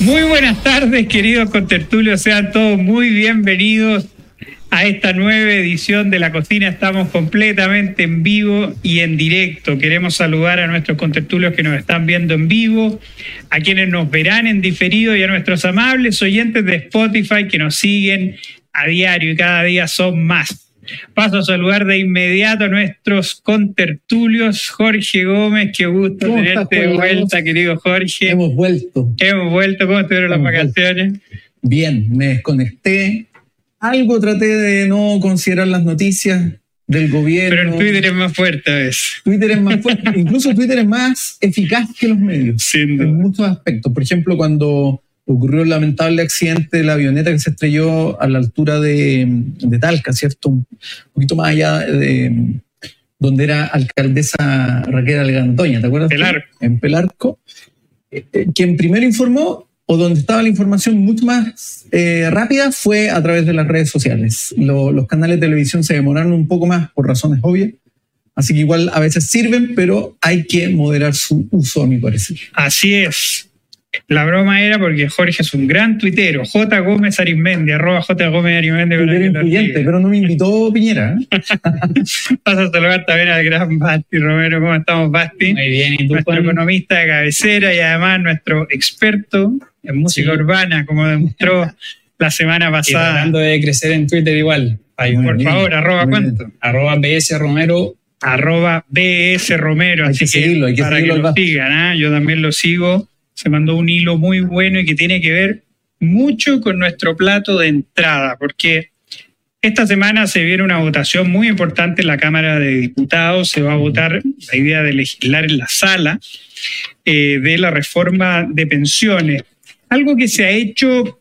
Muy buenas tardes, queridos contertulios. Sean todos muy bienvenidos a esta nueva edición de La Cocina. Estamos completamente en vivo y en directo. Queremos saludar a nuestros contertulios que nos están viendo en vivo, a quienes nos verán en diferido y a nuestros amables oyentes de Spotify que nos siguen a diario y cada día son más. Paso a saludar de inmediato a nuestros contertulios. Jorge Gómez, qué gusto tenerte de vuelta, querido Jorge. Hemos vuelto. Hemos vuelto. ¿Cómo estuvieron las vacaciones? Bien, me desconecté. Algo traté de no considerar las noticias del gobierno. Pero el Twitter es más fuerte a veces. Twitter es más fuerte. Incluso Twitter es más eficaz que los medios. En muchos aspectos. Por ejemplo, cuando ocurrió el lamentable accidente de la avioneta que se estrelló a la altura de, Talca, ¿cierto? Un poquito más allá de donde era alcaldesa Raquel Algandoña, ¿te acuerdas? Pelarco. En Pelarco. Eh, eh, quien primero informó, o donde estaba la información mucho más eh, rápida, fue a través de las redes sociales. los canales de televisión se demoraron un poco más por razones obvias. Así que igual a veces sirven, pero hay que moderar su uso, a mi parecer. Así es. La broma era porque Jorge es un gran tuitero. J. Gómez Arismendi, arroba J. Gómez Arismendi. pero no me invitó Piñera. Vas a saludar también al gran Basti Romero. ¿Cómo estamos, Basti? Muy bien, ¿y tú, Nuestro economista de cabecera y además nuestro experto en música urbana, como demostró la semana pasada. Y tratando de crecer en Twitter igual. Por favor, arroba cuánto. Arroba BS Romero arroba BS Romero. Hay que seguirlo, hay que para que lo sigan, ¿ah? yo también lo sigo se mandó un hilo muy bueno y que tiene que ver mucho con nuestro plato de entrada, porque esta semana se viene una votación muy importante en la Cámara de Diputados, se va a votar la idea de legislar en la sala eh, de la reforma de pensiones, algo que se ha hecho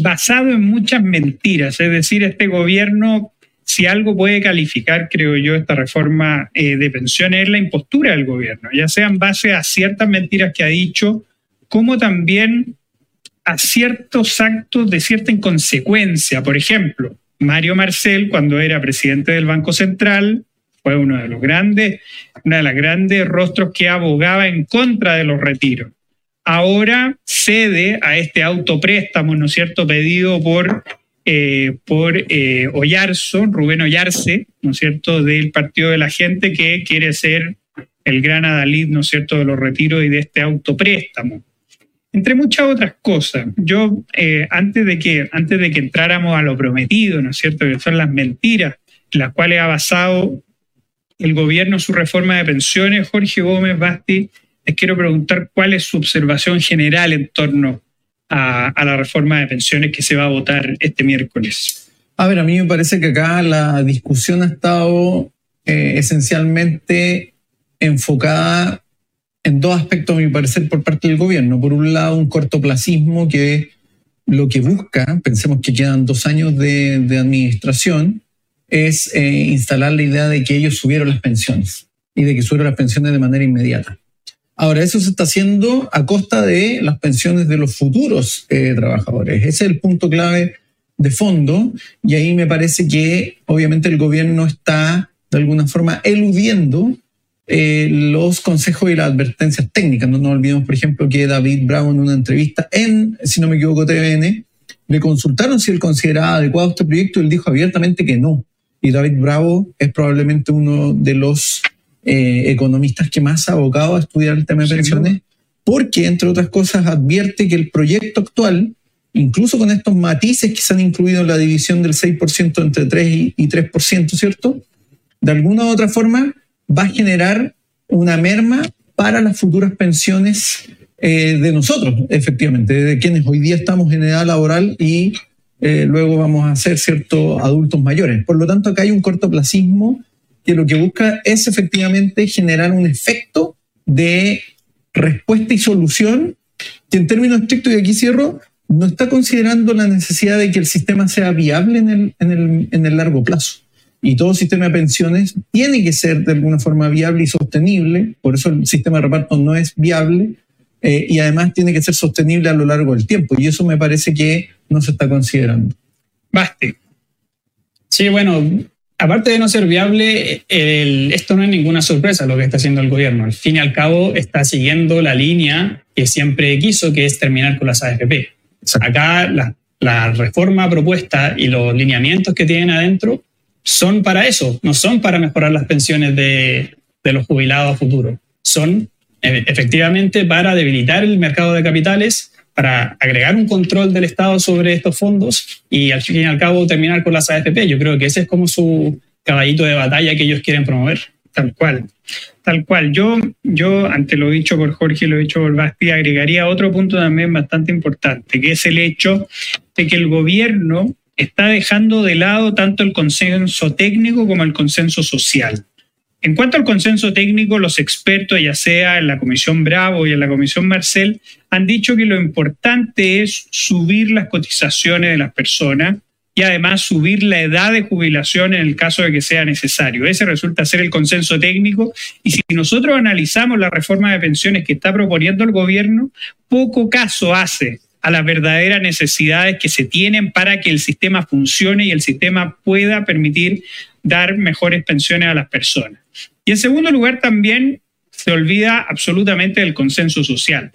basado en muchas mentiras, es decir, este gobierno si algo puede calificar, creo yo, esta reforma eh, de pensiones es la impostura del gobierno, ya sea en base a ciertas mentiras que ha dicho como también a ciertos actos de cierta inconsecuencia. Por ejemplo, Mario Marcel, cuando era presidente del Banco Central, fue uno de los grandes, una de las grandes rostros que abogaba en contra de los retiros. Ahora cede a este autopréstamo, ¿no es cierto?, pedido por, eh, por eh, Oyarzo, Rubén Oyarce, ¿no es cierto?, del Partido de la Gente, que quiere ser el gran adalid, ¿no es cierto?, de los retiros y de este autopréstamo entre muchas otras cosas. Yo, eh, antes, de que, antes de que entráramos a lo prometido, ¿no es cierto?, que son las mentiras en las cuales ha basado el gobierno su reforma de pensiones, Jorge Gómez Basti, les quiero preguntar cuál es su observación general en torno a, la reforma de pensiones que se va a votar este miércoles. A ver, a mí me parece que acá la discusión ha estado eh, esencialmente enfocada en dos aspectos, a mi parecer, por parte del gobierno. Por un lado, un cortoplacismo que lo que busca, pensemos que quedan dos años de, administración, es eh, instalar la idea de que ellos subieron las pensiones y de que subieron las pensiones de manera inmediata. Ahora, eso se está haciendo a costa de las pensiones de los futuros eh, trabajadores. Ese es el punto clave de fondo y ahí me parece que obviamente el gobierno está de alguna forma eludiendo eh, los consejos y las advertencias técnicas. No nos olvidemos, por ejemplo, que David Bravo en una entrevista en, si no me equivoco, TVN, le consultaron si él consideraba adecuado este proyecto y él dijo abiertamente que no. Y David Bravo es probablemente uno de los eh, economistas que más ha abocado a estudiar el tema de pensiones, porque, entre otras cosas, advierte que el proyecto actual, incluso con estos matices que se han incluido en la división del 6% entre 3 y 3%, ¿cierto? De alguna u otra forma, va a generar una merma para las futuras pensiones eh, de nosotros, efectivamente, de quienes hoy día estamos en edad laboral y eh, luego vamos a ser ciertos adultos mayores. Por lo tanto, acá hay un cortoplacismo que lo que busca es efectivamente generar un efecto de respuesta y solución que en términos estrictos, y aquí cierro, no está considerando la necesidad de que el sistema sea viable en el, largo plazo y todo sistema de pensiones tiene que ser de alguna forma viable y sostenible, por eso el sistema de reparto no es viable eh, y además tiene que ser sostenible a lo largo del tiempo y eso me parece que no se está considerando. Baste. Sí, bueno, aparte de no ser viable, el, esto no es ninguna sorpresa lo que está haciendo el gobierno. Al fin y al cabo, está siguiendo la línea que siempre quiso, que es terminar con las AFP. Acá la, la reforma propuesta y los lineamientos que tienen adentro son para eso, no son para mejorar las pensiones de, de los jubilados a futuro. Son eh, efectivamente para debilitar el mercado de capitales, para agregar un control del Estado sobre estos fondos y al fin y al cabo terminar con las AFP. Yo creo que ese es como su caballito de batalla que ellos quieren promover. Tal cual, tal cual. Yo, yo ante lo dicho por Jorge y lo dicho por Basti, agregaría otro punto también bastante importante, que es el hecho de que el gobierno está dejando de lado tanto el consenso técnico como el consenso social. En cuanto al consenso técnico, los expertos, ya sea en la Comisión Bravo y en la Comisión Marcel, han dicho que lo importante es subir las cotizaciones de las personas y además subir la edad de jubilación en el caso de que sea necesario. Ese resulta ser el consenso técnico y si nosotros analizamos la reforma de pensiones que está proponiendo el gobierno, poco caso hace a las verdaderas necesidades que se tienen para que el sistema funcione y el sistema pueda permitir dar mejores pensiones a las personas. Y en segundo lugar, también se olvida absolutamente del consenso social.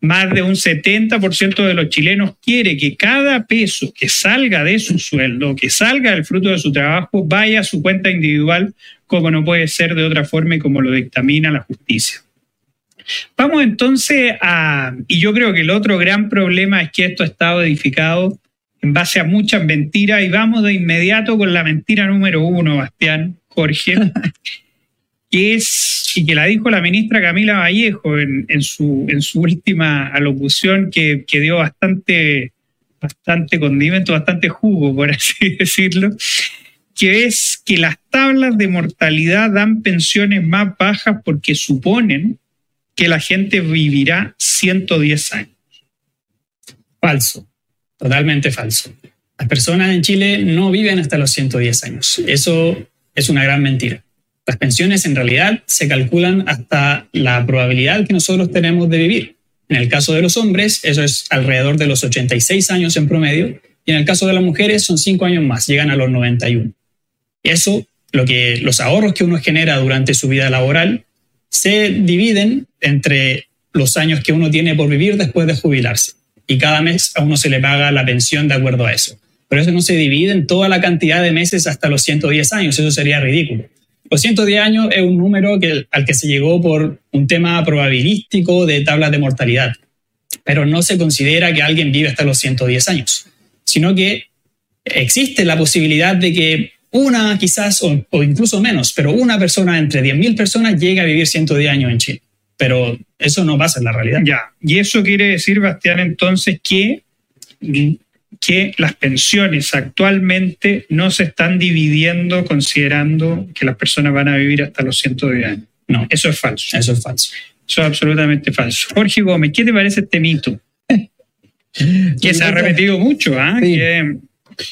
Más de un 70% de los chilenos quiere que cada peso que salga de su sueldo, que salga del fruto de su trabajo, vaya a su cuenta individual, como no puede ser de otra forma y como lo dictamina la justicia. Vamos entonces a, y yo creo que el otro gran problema es que esto ha estado edificado en base a muchas mentiras y vamos de inmediato con la mentira número uno, Bastián, Jorge, que es, y que la dijo la ministra Camila Vallejo en, su, en su última alocución, que, que dio bastante, bastante condimento, bastante jugo, por así decirlo, que es que las tablas de mortalidad dan pensiones más bajas porque suponen que la gente vivirá 110 años. Falso, totalmente falso. Las personas en Chile no viven hasta los 110 años. Eso es una gran mentira. Las pensiones en realidad se calculan hasta la probabilidad que nosotros tenemos de vivir. En el caso de los hombres, eso es alrededor de los 86 años en promedio, y en el caso de las mujeres son 5 años más, llegan a los 91. Y eso, lo que, los ahorros que uno genera durante su vida laboral, se dividen entre los años que uno tiene por vivir después de jubilarse. Y cada mes a uno se le paga la pensión de acuerdo a eso. Pero eso no se divide en toda la cantidad de meses hasta los 110 años, eso sería ridículo. Los 110 años es un número que, al que se llegó por un tema probabilístico de tablas de mortalidad, pero no se considera que alguien vive hasta los 110 años, sino que existe la posibilidad de que una quizás, o, o incluso menos, pero una persona entre 10.000 personas llegue a vivir 110 años en Chile. Pero eso no pasa en la realidad. Ya, y eso quiere decir, Bastián, entonces que que las pensiones actualmente no se están dividiendo considerando que las personas van a vivir hasta los 110 años. No, eso es falso. Eso es falso. Eso es absolutamente falso. Jorge Gómez, ¿qué te parece este mito? que se ha repetido mucho, ¿ah?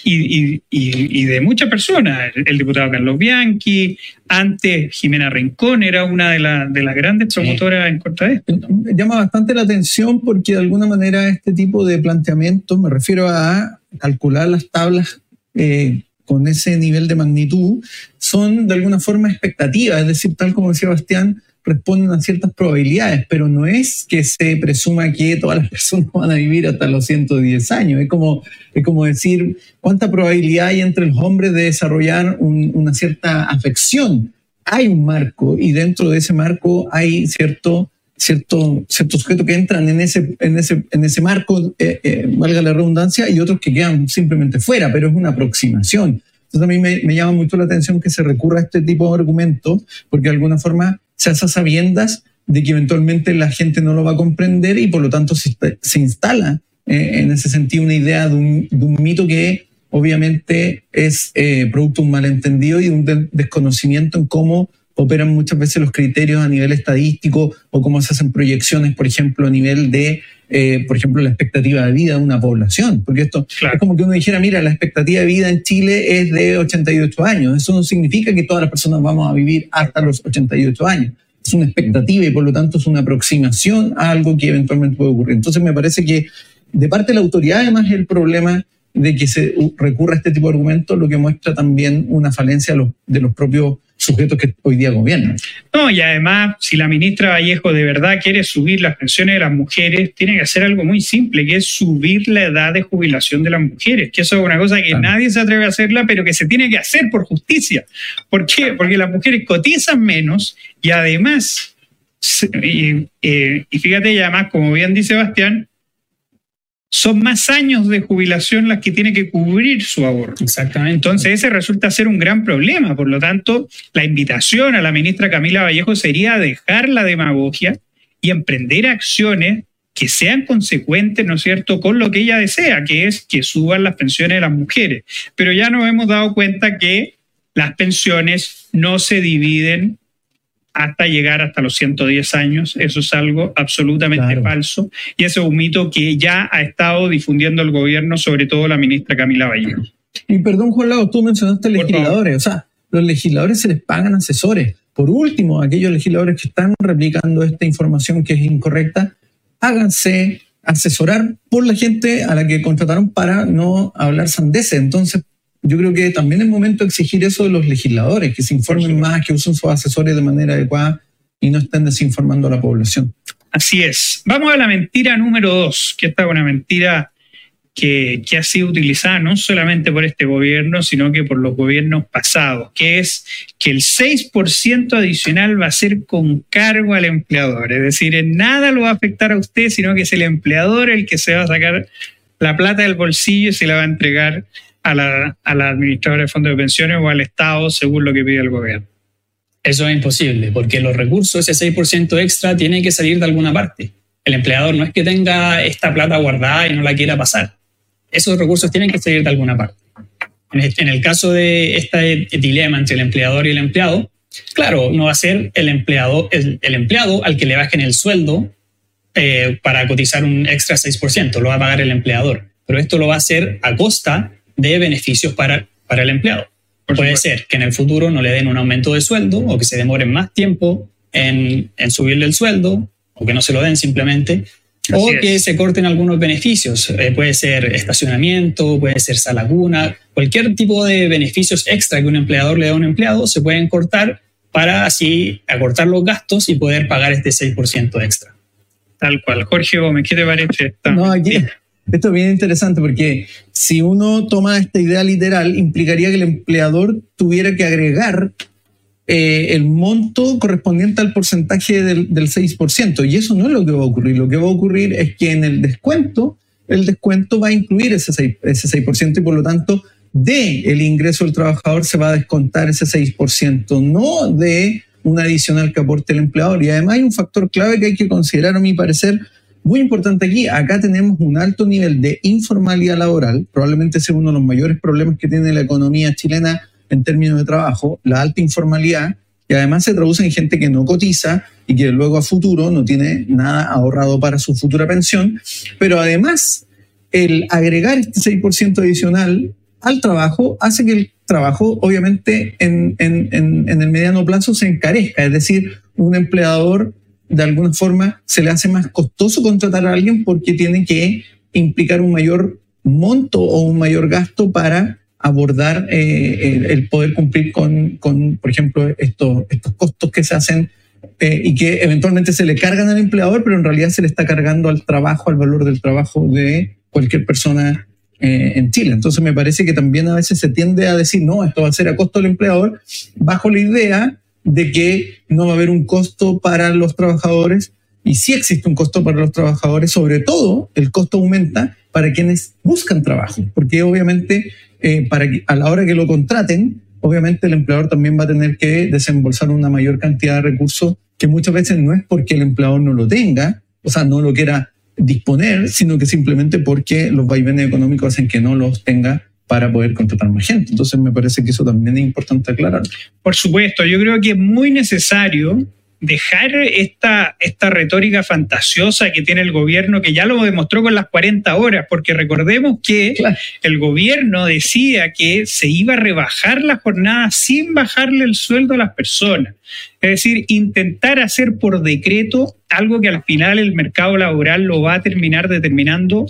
Y, de muchas personas. El, diputado Carlos Bianchi, antes Jimena Rincón era una de, de las grandes promotoras en contra de esto. Llama bastante la atención porque de alguna manera este tipo de planteamientos, me refiero a calcular las tablas eh, con ese nivel de magnitud, son de alguna forma expectativas, es decir, tal como decía Bastián, responden a ciertas probabilidades, pero no es que se presuma que todas las personas van a vivir hasta los 110 años. Es como, es como decir, ¿cuánta probabilidad hay entre los hombres de desarrollar una cierta afección? Hay un marco y dentro de ese marco hay cierto, cierto, ciertos sujetos que entran en ese, en ese, en ese marco, eh, eh, valga la redundancia, y otros que quedan simplemente fuera, pero es una aproximación. Entonces a mí me, me, llama mucho la atención que se recurra a este tipo de argumentos, porque de alguna forma se hace sabiendas de que eventualmente la gente no lo va a comprender y por lo tanto se, instala eh, en ese sentido una idea de un, mito que obviamente es eh, producto de un malentendido y de un desconocimiento en cómo operan muchas veces los criterios a nivel estadístico o cómo se hacen proyecciones, por ejemplo, a nivel de, eh, por ejemplo, la expectativa de vida de una población. Porque esto es como que uno dijera, mira, la expectativa de vida en Chile es de 88 años. Eso no significa que todas las personas vamos a vivir hasta los 88 años. Es una expectativa y por lo tanto es una aproximación a algo que eventualmente puede ocurrir. Entonces me parece que de parte de la autoridad además el problema de que se recurra a este tipo de argumentos, lo que muestra también una falencia de los, de los propios sujetos que hoy día gobiernan. No, y además, si la ministra Vallejo de verdad quiere subir las pensiones de las mujeres, tiene que hacer algo muy simple, que es subir la edad de jubilación de las mujeres, que eso es una cosa que nadie se atreve a hacerla, pero que se tiene que hacer por justicia. ¿Por qué? Porque las mujeres cotizan menos y además, y, eh, y fíjate, y además, como bien dice Sebastián, son más años de jubilación las que tiene que cubrir su ahorro. Exactamente. Entonces ese resulta ser un gran problema. Por lo tanto, la invitación a la ministra Camila Vallejo sería dejar la demagogia y emprender acciones que sean consecuentes, ¿no es cierto?, con lo que ella desea, que es que suban las pensiones de las mujeres. Pero ya nos hemos dado cuenta que las pensiones no se dividen hasta llegar hasta los 110 años. Eso es algo absolutamente falso y ese es un mito que ya ha estado difundiendo el gobierno, sobre todo la ministra Camila Vallejo. Y perdón, Juan Lago, tú mencionaste legisladores, o sea, los legisladores se les pagan asesores. Por último, aquellos legisladores que están replicando esta información que es incorrecta, háganse asesorar por la gente a la que contrataron para no hablar sandeces. Entonces, yo creo que también es momento de exigir eso de los legisladores, que se informen más, que usen sus asesores de manera adecuada y no estén desinformando a la población. Así es. Vamos a la mentira número dos, que esta es una mentira que, que, ha sido utilizada no solamente por este gobierno, sino que por los gobiernos pasados, que es que el 6% adicional va a ser con cargo al empleador. Es decir, en nada lo va a afectar a usted, sino que es el empleador el que se va a sacar la plata del bolsillo y se la va a entregar a la, a la administradora de fondos de pensiones o al Estado según lo que pide el gobierno. Eso es imposible, porque los recursos, ese 6% extra, tiene que salir de alguna parte. El empleador no es que tenga esta plata guardada y no la quiera pasar. Esos recursos tienen que salir de alguna parte. En el caso de este dilema entre el empleador y el empleado, claro, no va a ser el empleado, el, empleado al que le bajen el sueldo eh, para cotizar un extra 6%, lo va a pagar el empleador. Pero esto lo va a hacer a costa de beneficios para, para el empleado. Puede ser que en el futuro no le den un aumento de sueldo o que se demoren más tiempo en, en subirle el sueldo o que no se lo den simplemente. o que se corten algunos beneficios. Eh, puede ser estacionamiento, puede ser salaguna, cualquier tipo de beneficios extra que un empleador le da a un empleado se pueden cortar para así acortar los gastos y poder pagar este 6% extra. Tal cual. Jorge Gómez, ¿qué te parece? No, aquí, esto es bien interesante porque si uno toma esta idea literal, implicaría que el empleador tuviera que agregar eh, el monto correspondiente al porcentaje del, 6%. Y eso no es lo que va a ocurrir. Lo que va a ocurrir es que en el descuento, el descuento va a incluir ese 6%, ese 6% y por lo tanto de el ingreso del trabajador se va a descontar ese 6%, no de un adicional que aporte el empleador. Y además hay un factor clave que hay que considerar, a mi parecer, muy importante aquí, acá tenemos un alto nivel de informalidad laboral, probablemente sea uno de los mayores problemas que tiene la economía chilena en términos de trabajo, la alta informalidad, y además se traduce en gente que no cotiza y que luego a futuro no tiene nada ahorrado para su futura pensión, pero además el agregar este 6% adicional al trabajo hace que el trabajo obviamente en, el mediano plazo se encarezca, es decir, un empleador de alguna forma se le hace más costoso contratar a alguien porque tiene que implicar un mayor monto o un mayor gasto para abordar eh, el, poder cumplir con, con, por ejemplo, estos, estos costos que se hacen eh, y que eventualmente se le cargan al empleador, pero en realidad se le está cargando al trabajo, al valor del trabajo de cualquier persona eh, en Chile. Entonces me parece que también a veces se tiende a decir, no, esto va a ser a costo del empleador, bajo la idea de que no va a haber un costo para los trabajadores y sí existe un costo para los trabajadores, sobre todo el costo aumenta para quienes buscan trabajo, porque obviamente eh, para a la hora que lo contraten, obviamente el empleador también va a tener que desembolsar una mayor cantidad de recursos que muchas veces no es porque el empleador no lo tenga, o sea, no lo quiera disponer, sino que simplemente porque los vaivenes económicos hacen que no los tenga para poder contratar más gente. Entonces me parece que eso también es importante aclarar. Por supuesto, yo creo que es muy necesario dejar esta, esta retórica fantasiosa que tiene el gobierno, que ya lo demostró con las 40 horas, porque recordemos que el gobierno decía que se iba a rebajar la jornada sin bajarle el sueldo a las personas. Es decir, intentar hacer por decreto algo que al final el mercado laboral lo va a terminar determinando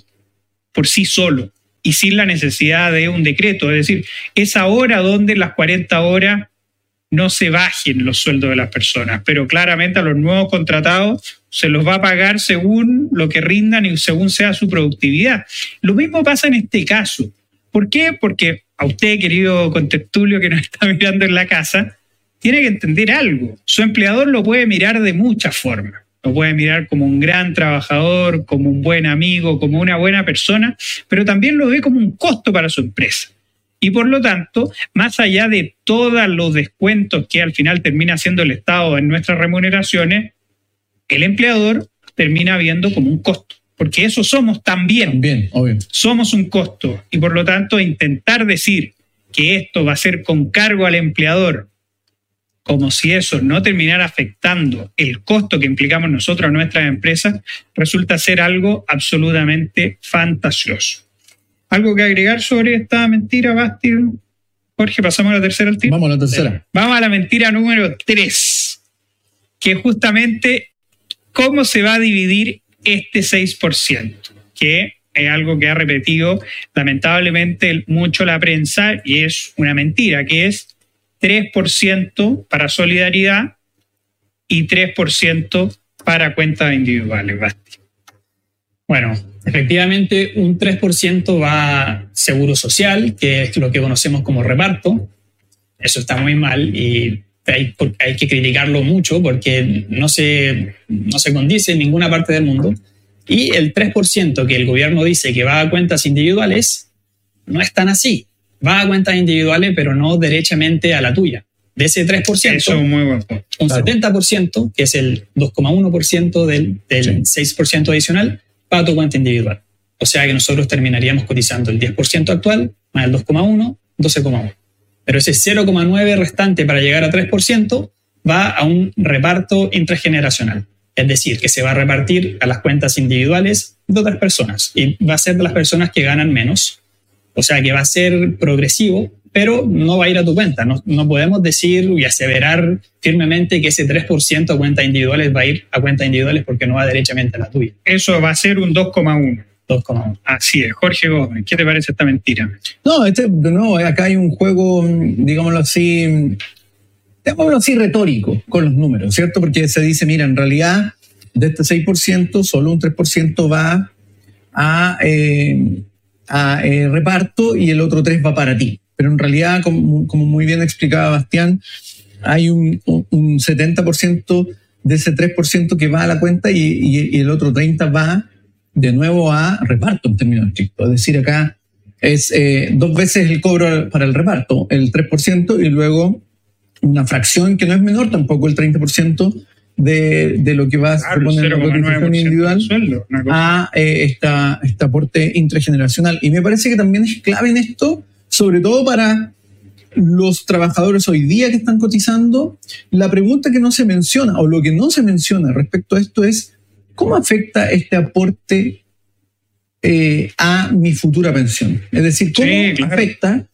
por sí solo y sin la necesidad de un decreto. Es decir, es ahora donde las 40 horas no se bajen los sueldos de las personas, pero claramente a los nuevos contratados se los va a pagar según lo que rindan y según sea su productividad. Lo mismo pasa en este caso. ¿Por qué? Porque a usted, querido Contestulio, que nos está mirando en la casa, tiene que entender algo. Su empleador lo puede mirar de muchas formas. Lo puede mirar como un gran trabajador, como un buen amigo, como una buena persona, pero también lo ve como un costo para su empresa. Y por lo tanto, más allá de todos los descuentos que al final termina haciendo el Estado en nuestras remuneraciones, el empleador termina viendo como un costo. Porque eso somos también. También, obvio. Somos un costo. Y por lo tanto, intentar decir que esto va a ser con cargo al empleador como si eso no terminara afectando el costo que implicamos nosotros a nuestras empresas, resulta ser algo absolutamente fantasioso. ¿Algo que agregar sobre esta mentira, Basti? Jorge, pasamos a la tercera al Vamos a la tercera. Vamos a la mentira número tres, que es justamente cómo se va a dividir este 6%, que es algo que ha repetido lamentablemente mucho la prensa y es una mentira, que es 3% para solidaridad y 3% para cuentas individuales. Bueno, efectivamente un 3% va a seguro social, que es lo que conocemos como reparto. Eso está muy mal y hay, hay que criticarlo mucho porque no se, no se condice en ninguna parte del mundo. Y el 3% que el gobierno dice que va a cuentas individuales no es tan así va a cuentas individuales, pero no derechamente a la tuya. De ese 3%, Eso es muy bueno. un 70%, que es el 2,1% del, del 6% adicional, va a tu cuenta individual. O sea que nosotros terminaríamos cotizando el 10% actual más el 2,1, 12,1. Pero ese 0,9 restante para llegar a 3% va a un reparto intrageneracional. Es decir, que se va a repartir a las cuentas individuales de otras personas y va a ser de las personas que ganan menos o sea que va a ser progresivo, pero no va a ir a tu cuenta. No, podemos decir y aseverar firmemente que ese 3% a cuentas individuales va a ir a cuentas individuales porque no va derechamente a la tuya. Eso va a ser un 2,1. 2,1. Así es. Jorge Gómez, ¿qué te parece esta mentira? No, este, no, acá hay un juego, digámoslo así, digámoslo así, retórico con los números, ¿cierto? Porque se dice, mira, en realidad de este 6%, solo un 3% va a, eh, a eh, reparto y el otro 3 va para ti. Pero en realidad, como, muy bien explicaba Bastián, hay un, un 70% de ese 3% que va a la cuenta y, el otro 30% va de nuevo a reparto en términos estrictos. Es decir, acá es eh, dos veces el cobro para el reparto, el 3% y luego una fracción que no es menor tampoco, el 30% de, lo que va a suponer la cotización individual a eh, esta, este aporte intrageneracional. Y me parece que también es clave en esto, sobre todo para los trabajadores hoy día que están cotizando, la pregunta que no se menciona o lo que no se menciona respecto a esto es, ¿cómo afecta este aporte eh, a mi futura pensión? Es decir, ¿cómo afecta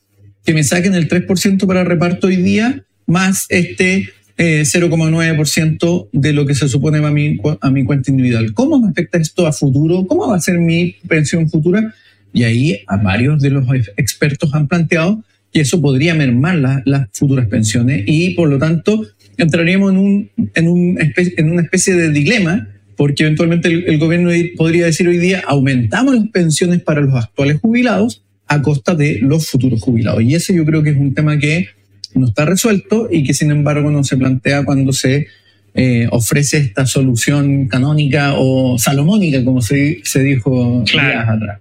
que me saquen el 3% para reparto hoy día más este 0,9% eh, de lo que se supone a mi, a mi cuenta individual. ¿Cómo me afecta esto a futuro? ¿Cómo va a ser mi pensión futura? Y ahí varios de los expertos han planteado que eso podría mermar las futuras pensiones y por lo tanto entraríamos en, un, en, un en una especie de dilema porque eventualmente el, el, gobierno podría decir hoy día aumentamos las pensiones para los actuales jubilados a costa de los futuros jubilados. Y ese yo creo que es un tema que no está resuelto y que sin embargo no se plantea cuando se eh, ofrece esta solución canónica o salomónica, como se, se dijo días atrás.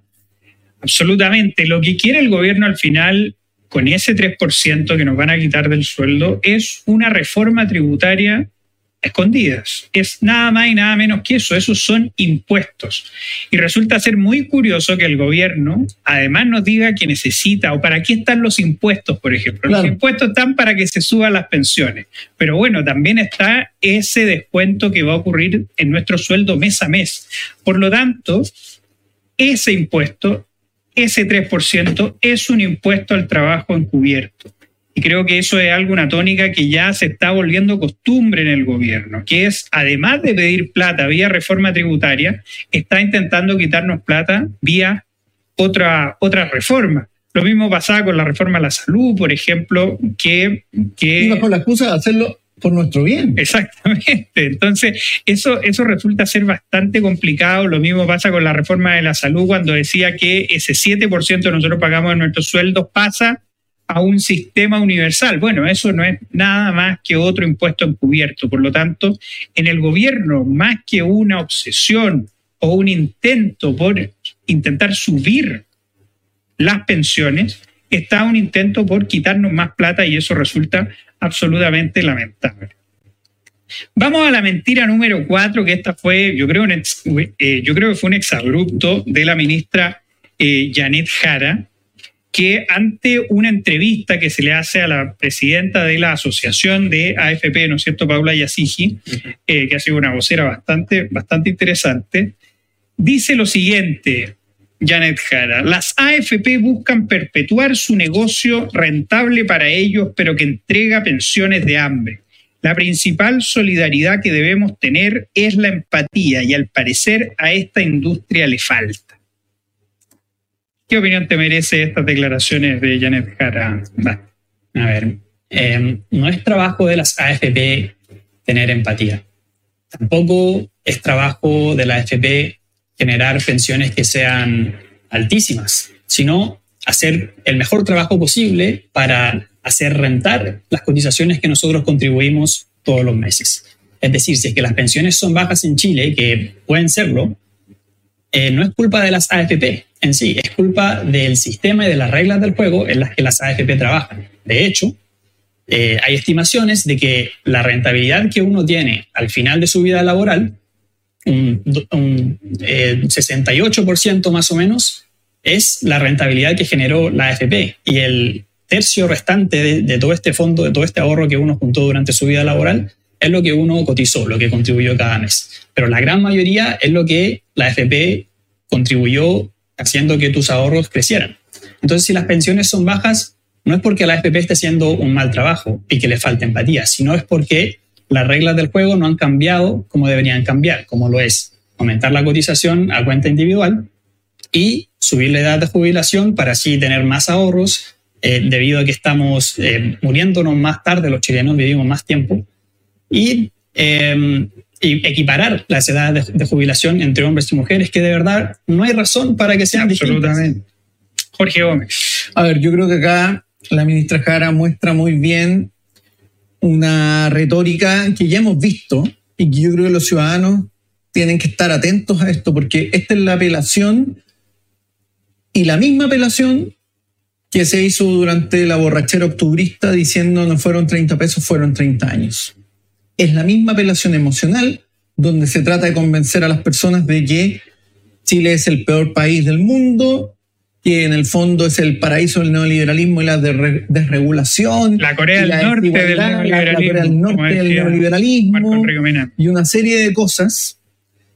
Absolutamente. Lo que quiere el gobierno al final, con ese 3% que nos van a quitar del sueldo, es una reforma tributaria escondidas. Es nada más y nada menos que eso, esos son impuestos. Y resulta ser muy curioso que el gobierno además nos diga que necesita o para qué están los impuestos, por ejemplo. Los impuestos están para que se suban las pensiones, pero bueno, también está ese descuento que va a ocurrir en nuestro sueldo mes a mes. Por lo tanto, ese impuesto, ese 3%, es un impuesto al trabajo encubierto. Y creo que eso es algo, una tónica que ya se está volviendo costumbre en el gobierno, que es, además de pedir plata vía reforma tributaria, está intentando quitarnos plata vía otra, otra reforma. Lo mismo pasaba con la reforma a la salud, por ejemplo, que... que bajo la excusa de hacerlo por nuestro bien. Exactamente. Entonces, eso, eso resulta ser bastante complicado. Lo mismo pasa con la reforma de la salud cuando decía que ese 7% que nosotros pagamos de nuestros sueldos pasa a un sistema universal. Bueno, eso no es nada más que otro impuesto encubierto. Por lo tanto, en el gobierno, más que una obsesión o un intento por intentar subir las pensiones, está un intento por quitarnos más plata y eso resulta absolutamente lamentable. Vamos a la mentira número cuatro, que esta fue, yo creo, eh, yo creo que fue un exabrupto de la ministra eh, Janet Jara, que ante una entrevista que se le hace a la presidenta de la asociación de AFP, ¿no es cierto?, Paula Yasigi, eh, que ha sido una vocera bastante, bastante interesante, dice lo siguiente, Janet Jara, las AFP buscan perpetuar su negocio rentable para ellos, pero que entrega pensiones de hambre. La principal solidaridad que debemos tener es la empatía y al parecer a esta industria le falta. ¿Qué opinión te merece estas declaraciones de Janet Jara? A ver, eh, no es trabajo de las AFP tener empatía. Tampoco es trabajo de la AFP generar pensiones que sean altísimas, sino hacer el mejor trabajo posible para hacer rentar las cotizaciones que nosotros contribuimos todos los meses. Es decir, si es que las pensiones son bajas en Chile, que pueden serlo, eh, no es culpa de las AFP en sí, es culpa del sistema y de las reglas del juego en las que las AFP trabajan. De hecho, eh, hay estimaciones de que la rentabilidad que uno tiene al final de su vida laboral, un, 68% eh, más o menos, es la rentabilidad que generó la AFP. Y el tercio restante de, de todo este fondo, de todo este ahorro que uno juntó durante su vida laboral, es lo que uno cotizó, lo que contribuyó cada mes. Pero la gran mayoría es lo que la FP contribuyó haciendo que tus ahorros crecieran. Entonces, si las pensiones son bajas, no es porque la FP esté haciendo un mal trabajo y que le falte empatía, sino es porque las reglas del juego no han cambiado como deberían cambiar, como lo es aumentar la cotización a cuenta individual y subir la edad de jubilación para así tener más ahorros, eh, debido a que estamos eh, muriéndonos más tarde, los chilenos vivimos más tiempo, y, em, equiparar las edades de, jubilación entre hombres y mujeres, que de verdad no hay razón para que sean Absolutamente. Jorge Gómez. A ver, yo creo que acá la ministra Jara muestra muy bien una retórica que ya hemos visto y que yo creo que los ciudadanos tienen que estar atentos a esto, porque esta es la apelación y la misma apelación que se hizo durante la borrachera octubrista diciendo no fueron 30 pesos, fueron 30 años es la misma apelación emocional donde se trata de convencer a las personas de que Chile es el peor país del mundo, que en el fondo es el paraíso del neoliberalismo y la desregulación. La Corea del Norte del neoliberalismo. y una serie de cosas.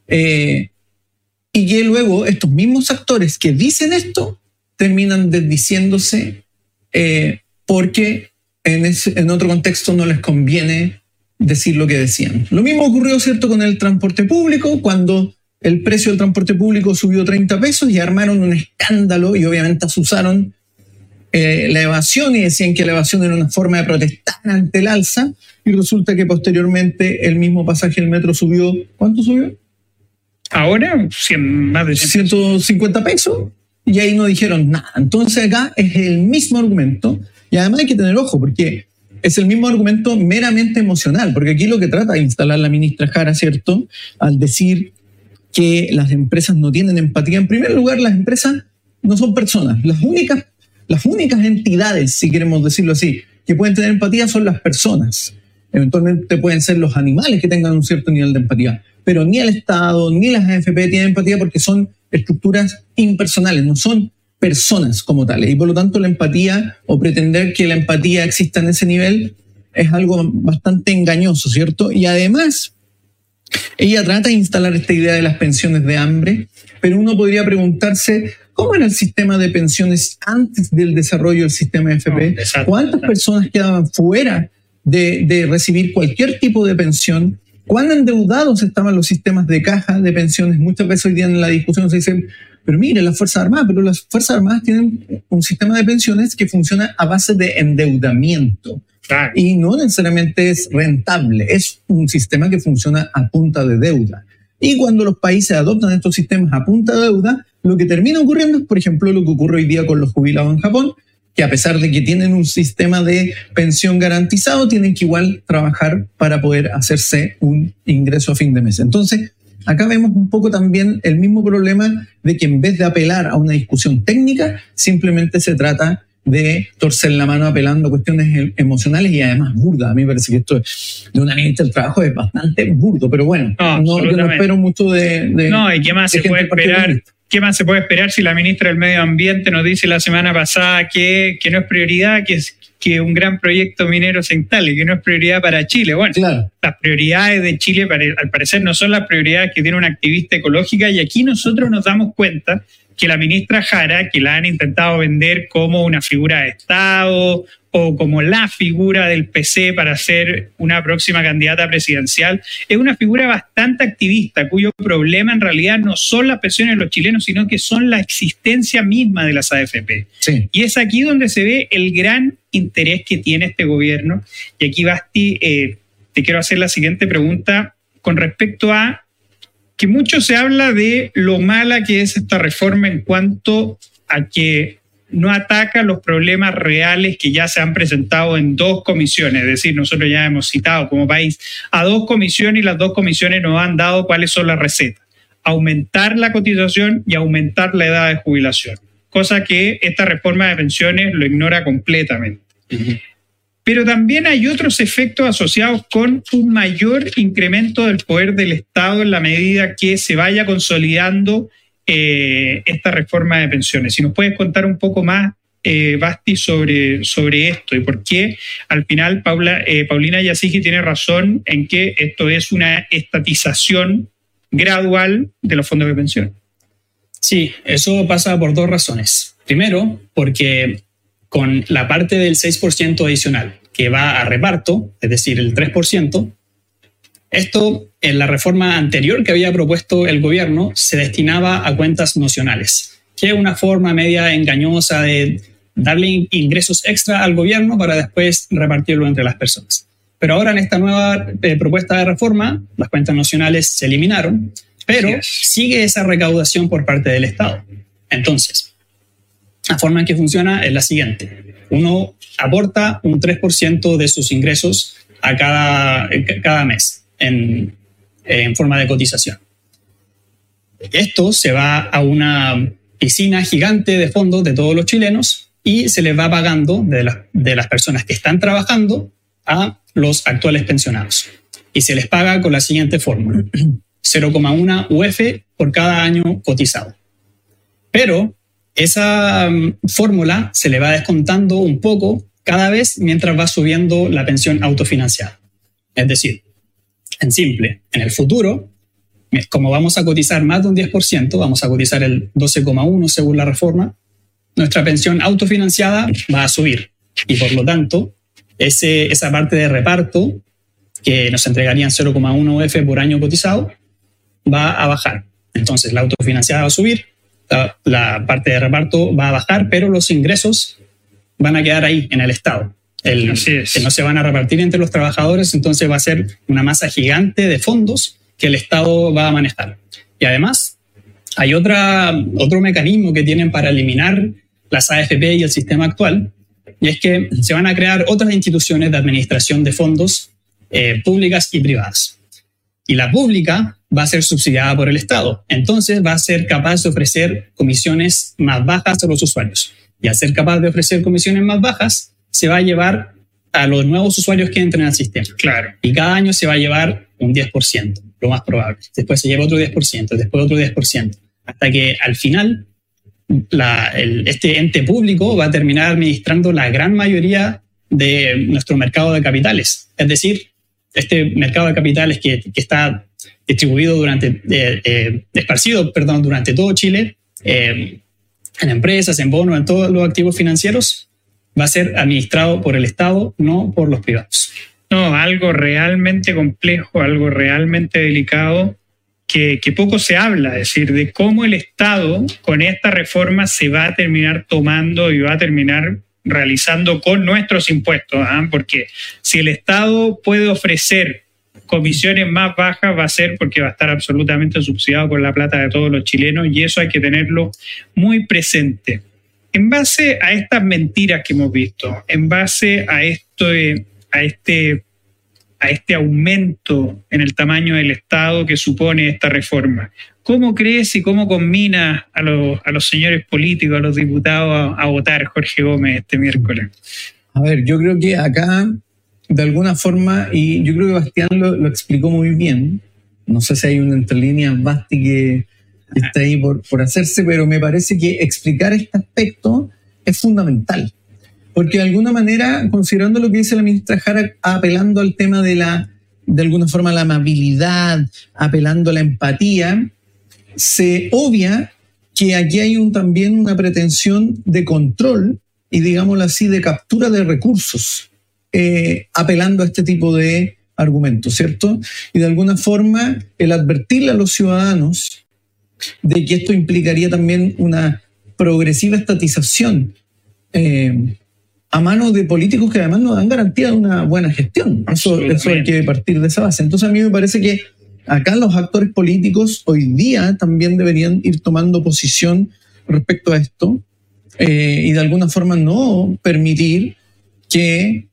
Eh, y que luego estos mismos actores que dicen esto terminan desdiciéndose eh, porque en, en otro contexto no les conviene decir lo que decían. Lo mismo ocurrió, ¿cierto?, con el transporte público, cuando el precio del transporte público subió 30 pesos y armaron un escándalo y obviamente asusaron eh, la evasión y decían que la evasión era una forma de protestar ante el alza y resulta que posteriormente el mismo pasaje del metro subió, ¿cuánto subió? Ahora, más de 150 pesos y ahí no dijeron nada. Entonces acá es el mismo argumento y además hay que tener ojo porque es el mismo argumento meramente emocional, porque aquí lo que trata de instalar la ministra Jara, ¿cierto? Al decir que las empresas no tienen empatía. En primer lugar, las empresas no son personas. Las únicas, las únicas entidades, si queremos decirlo así, que pueden tener empatía son las personas. Eventualmente pueden ser los animales que tengan un cierto nivel de empatía, pero ni el Estado ni las AFP tienen empatía porque son estructuras impersonales, no son personas como tales. Y por lo tanto la empatía o pretender que la empatía exista en ese nivel es algo bastante engañoso, ¿cierto? Y además, ella trata de instalar esta idea de las pensiones de hambre, pero uno podría preguntarse, ¿cómo era el sistema de pensiones antes del desarrollo del sistema FP? ¿Cuántas personas quedaban fuera de, de recibir cualquier tipo de pensión? ¿Cuán endeudados estaban los sistemas de caja de pensiones? Muchas veces hoy día en la discusión se dice, pero mire, las Fuerzas Armadas, pero las Fuerzas Armadas tienen un sistema de pensiones que funciona a base de endeudamiento. Y no necesariamente es rentable, es un sistema que funciona a punta de deuda. Y cuando los países adoptan estos sistemas a punta de deuda, lo que termina ocurriendo es, por ejemplo, lo que ocurre hoy día con los jubilados en Japón, que a pesar de que tienen un sistema de pensión garantizado, tienen que igual trabajar para poder hacerse un ingreso a fin de mes. Entonces, acá vemos un poco también el mismo problema de que en vez de apelar a una discusión técnica, simplemente se trata de torcer la mano apelando a cuestiones em, emocionales y además burda. A mí me parece que esto de una ministra del trabajo es bastante burdo, pero bueno, no, yo no espero mucho de... no, ¿y qué más se puede esperar? ¿Qué más se puede esperar si la ministra del Medio Ambiente nos dice la semana pasada que, que no es prioridad, que, que un gran proyecto minero se instale, que no es prioridad para Chile? Bueno, las prioridades de Chile al parecer no son las prioridades que tiene una activista ecológica y aquí nosotros nos damos cuenta que la ministra Jara, que la han intentado vender como una figura de Estado o como la figura del PC para ser una próxima candidata presidencial, es una figura bastante activista, cuyo problema en realidad no son las pensiones de los chilenos, sino que son la existencia misma de las AFP. Y es aquí donde se ve el gran interés que tiene este gobierno. Y aquí, Basti, eh, te quiero hacer la siguiente pregunta con respecto a que mucho se habla de lo mala que es esta reforma en cuanto a que no ataca los problemas reales que ya se han presentado en dos comisiones. Es decir, nosotros ya hemos citado como país a dos comisiones y las dos comisiones nos han dado cuáles son las recetas. Aumentar la cotización y aumentar la edad de jubilación, cosa que esta reforma de pensiones lo ignora completamente pero también hay otros efectos asociados con un mayor incremento del poder del Estado en la medida que se vaya consolidando eh, esta reforma de pensiones. Si nos puedes contar un poco más, eh, Basti, sobre, sobre esto y por qué al final Paula, eh, Paulina Yasigi tiene razón en que esto es una estatización gradual de los fondos de pensión. Sí, eso pasa por dos razones. Primero, porque con la parte del 6% adicional que va a reparto, es decir, el 3%, esto en la reforma anterior que había propuesto el gobierno se destinaba a cuentas nocionales, que es una forma media engañosa de darle ingresos extra al gobierno para después repartirlo entre las personas. Pero ahora en esta nueva eh, propuesta de reforma, las cuentas nocionales se eliminaron, pero sigue esa recaudación por parte del Estado. Entonces, la forma en que funciona es la siguiente. Uno aporta un 3% de sus ingresos a cada, cada mes en, en forma de cotización. Esto se va a una piscina gigante de fondos de todos los chilenos y se les va pagando de, de las personas que están trabajando a los actuales pensionados. Y se les paga con la siguiente fórmula. 0,1 UF por cada año cotizado. Pero esa mm, fórmula se le va descontando un poco cada vez mientras va subiendo la pensión autofinanciada. Es decir, en simple, en el futuro, como vamos a cotizar más de un 10%, vamos a cotizar el 12,1 según la reforma, nuestra pensión autofinanciada va a subir. Y por lo tanto, ese, esa parte de reparto que nos entregarían 0,1 F por año cotizado va a bajar. Entonces, la autofinanciada va a subir, la, parte de reparto va a bajar, pero los ingresos van a quedar ahí, en el Estado. El, que no se van a repartir entre los trabajadores, entonces va a ser una masa gigante de fondos que el Estado va a manejar. Y además, hay otra, otro mecanismo que tienen para eliminar las AFP y el sistema actual, y es que se van a crear otras instituciones de administración de fondos eh, públicas y privadas. Y la pública va a ser subsidiada por el Estado. Entonces va a ser capaz de ofrecer comisiones más bajas a los usuarios. Y al ser capaz de ofrecer comisiones más bajas, se va a llevar a los nuevos usuarios que entren al sistema. Claro. Y cada año se va a llevar un 10%, lo más probable. Después se lleva otro 10%, después otro 10%, hasta que al final este ente público va a terminar administrando la gran mayoría de nuestro mercado de capitales. Es decir, este mercado de capitales que, que está distribuido durante, eh, eh, esparcido, perdón, durante todo Chile, eh, en empresas, en bonos, en todos los activos financieros, va a ser administrado por el Estado, no por los privados. No, algo realmente complejo, algo realmente delicado. que, que, poco se habla, es decir, de cómo el Estado con esta reforma se va a terminar tomando y va a terminar realizando con nuestros impuestos, ¿ah? porque si el Estado puede ofrecer comisiones más bajas va a ser porque va a estar absolutamente subsidiado con la plata de todos los chilenos y eso hay que tenerlo muy presente. En base a estas mentiras que hemos visto, en base a, esto, a, este, a este aumento en el tamaño del Estado que supone esta reforma, ¿cómo crees y cómo combina a los, señores políticos, a los diputados a, votar Jorge Gómez este miércoles? A ver, yo creo que acá de alguna forma, y yo creo que Bastián lo, explicó muy bien, no sé si hay una entrelínea Basti que está ahí por, hacerse, pero me parece que explicar este aspecto es fundamental. Porque de alguna manera, considerando lo que dice la ministra Jara, apelando al tema de la, de alguna forma, la amabilidad, apelando a la empatía, se obvia que aquí hay un, también una pretensión de control y, digámoslo así, de captura de recursos. Eh, apelando a este tipo de argumentos, ¿cierto? Y de alguna forma el advertirle a los ciudadanos de que esto implicaría también una progresiva estatización eh, a mano de políticos que además no dan garantía de una buena gestión. Eso, eso hay que partir de esa base. Entonces a mí me parece que acá los actores políticos hoy día también deberían ir tomando posición respecto a esto eh, y de alguna forma no permitir que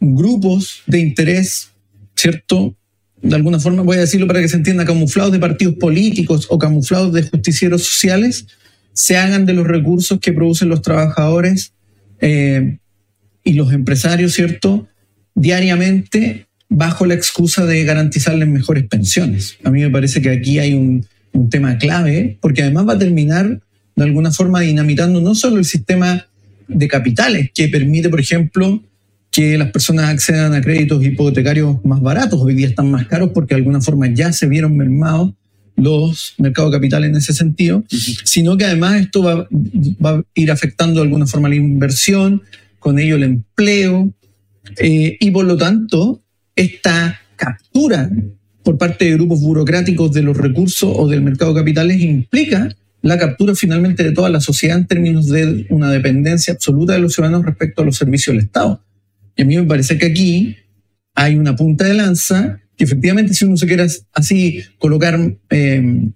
grupos de interés, ¿cierto? De alguna forma voy a decirlo para que se entienda, camuflados de partidos políticos o camuflados de justicieros sociales, se hagan de los recursos que producen los trabajadores eh, y los empresarios, ¿cierto? Diariamente bajo la excusa de garantizarles mejores pensiones. A mí me parece que aquí hay un, un tema clave, porque además va a terminar de alguna forma dinamitando no solo el sistema de capitales, que permite, por ejemplo, que las personas accedan a créditos hipotecarios más baratos. Hoy día están más caros porque de alguna forma ya se vieron mermados los mercados de capital en ese sentido, sino que además esto va, a ir afectando de alguna forma la inversión, con ello el empleo, eh, y por lo tanto esta captura por parte de grupos burocráticos de los recursos o del mercado de capitales implica la captura finalmente de toda la sociedad en términos de una dependencia absoluta de los ciudadanos respecto a los servicios del Estado. Y a mí me parece que aquí hay una punta de lanza que efectivamente si uno se quiere así colocar eh,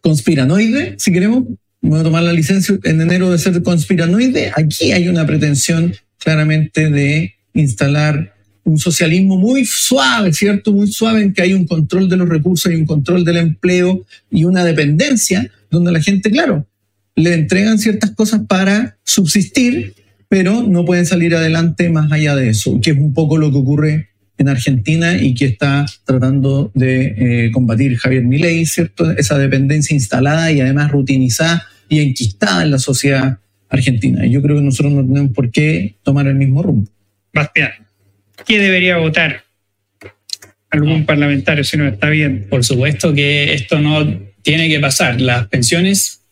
conspiranoide, si queremos, voy a tomar la licencia en enero de ser conspiranoide, aquí hay una pretensión claramente de instalar un socialismo muy suave, ¿cierto? Muy suave en que hay un control de los recursos y un control del empleo y una dependencia donde la gente, claro, le entregan ciertas cosas para subsistir pero no pueden salir adelante más allá de eso, que es un poco lo que ocurre en Argentina y que está tratando de eh, combatir Javier Milei, ¿cierto? Esa dependencia instalada y además rutinizada y enquistada en la sociedad argentina. Y yo creo que nosotros no tenemos por qué tomar el mismo rumbo. Bastián, ¿qué debería votar algún parlamentario si no está bien? Por supuesto que esto no tiene que pasar. Las pensiones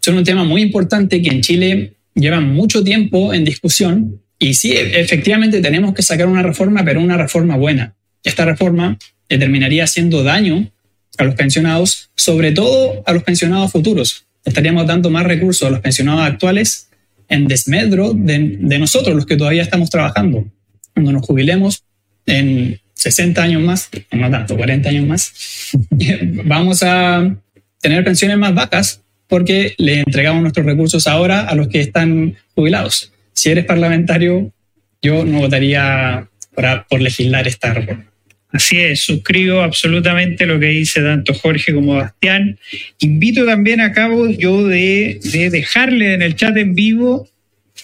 son un tema muy importante que en Chile llevan mucho tiempo en discusión y sí, efectivamente tenemos que sacar una reforma, pero una reforma buena. Esta reforma terminaría haciendo daño a los pensionados, sobre todo a los pensionados futuros. Estaríamos dando más recursos a los pensionados actuales en desmedro de, de nosotros, los que todavía estamos trabajando. Cuando nos jubilemos en 60 años más, no tanto, 40 años más, vamos a tener pensiones más bajas porque le entregamos nuestros recursos ahora a los que están jubilados. Si eres parlamentario, yo no votaría por legislar esta reforma. Así es, suscribo absolutamente lo que dice tanto Jorge como Bastián. Invito también a cabo yo de, de dejarle en el chat en vivo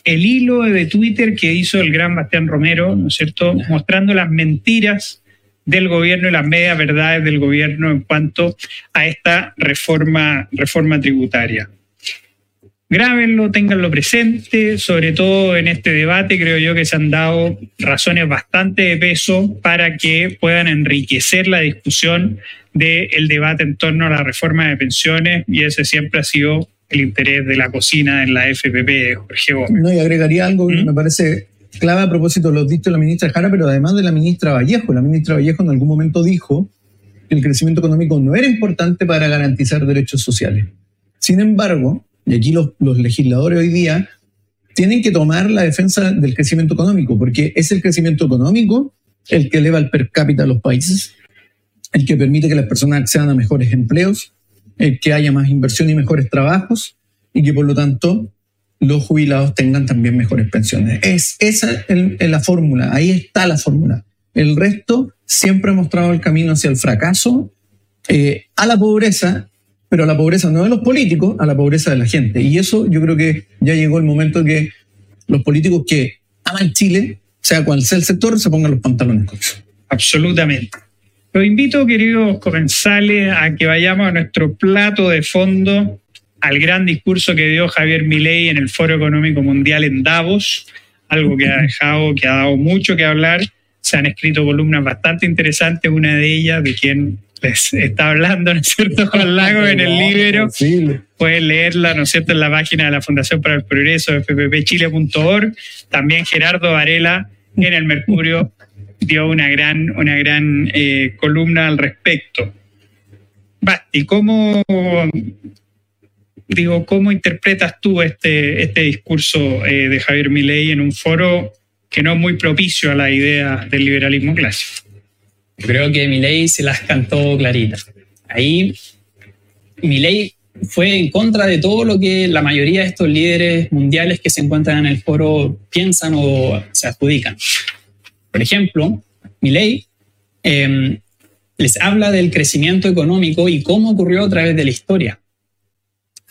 el hilo de Twitter que hizo el gran Bastián Romero, ¿no es cierto?, mostrando las mentiras del gobierno y las medias verdades del gobierno en cuanto a esta reforma, reforma tributaria. Grábenlo, ténganlo presente, sobre todo en este debate creo yo que se han dado razones bastante de peso para que puedan enriquecer la discusión del debate en torno a la reforma de pensiones y ese siempre ha sido el interés de la cocina en la FPP, Jorge Gómez. No, y agregaría algo que ¿Mm? me parece clave a propósito dichos de la ministra Jara, pero además de la ministra Vallejo. La ministra Vallejo en algún momento dijo que el crecimiento económico no era importante para garantizar derechos sociales. Sin embargo, y aquí los, los legisladores hoy día tienen que tomar la defensa del crecimiento económico, porque es el crecimiento económico el que eleva el per cápita de los países, el que permite que las personas accedan a mejores empleos, el que haya más inversión y mejores trabajos, y que por lo tanto los jubilados tengan también mejores pensiones. Es esa es la fórmula, ahí está la fórmula. El resto siempre ha mostrado el camino hacia el fracaso, eh, a la pobreza, pero a la pobreza no de los políticos, a la pobreza de la gente. Y eso yo creo que ya llegó el momento que los políticos que aman Chile, sea cual sea el sector, se pongan los pantalones cortos. Absolutamente. Los invito, queridos comensales, a que vayamos a nuestro plato de fondo al gran discurso que dio Javier Milei en el Foro Económico Mundial en Davos, algo que ha dejado, que ha dado mucho que hablar. Se han escrito columnas bastante interesantes, una de ellas de quien les está hablando, ¿no es cierto?, Juan Lago en el libro. Pueden leerla, ¿no es cierto?, en la página de la Fundación para el Progreso, fppchile.org. También Gerardo Varela en el Mercurio dio una gran, una gran eh, columna al respecto. Basti, ¿cómo digo, ¿cómo interpretas tú este, este discurso eh, de Javier Milei en un foro que no es muy propicio a la idea del liberalismo clásico? Yo creo que Milei se las cantó clarita. Ahí Milei fue en contra de todo lo que la mayoría de estos líderes mundiales que se encuentran en el foro piensan o se adjudican. Por ejemplo, Milei eh, les habla del crecimiento económico y cómo ocurrió a través de la historia.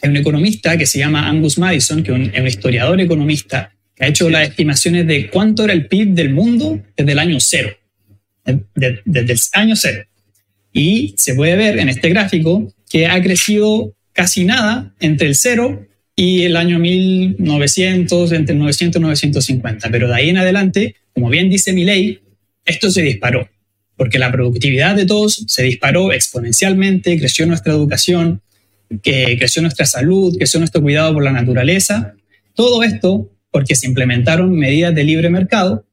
Hay un economista que se llama Angus Madison, que es un historiador economista, que ha hecho las estimaciones de cuánto era el PIB del mundo desde el año cero. Desde el año cero. Y se puede ver en este gráfico que ha crecido casi nada entre el cero y el año 1900, entre 900 y 950. Pero de ahí en adelante, como bien dice mi ley, esto se disparó, porque la productividad de todos se disparó exponencialmente, creció nuestra educación, que creció nuestra salud, creció nuestro cuidado por la naturaleza. Todo esto porque se implementaron medidas de libre mercado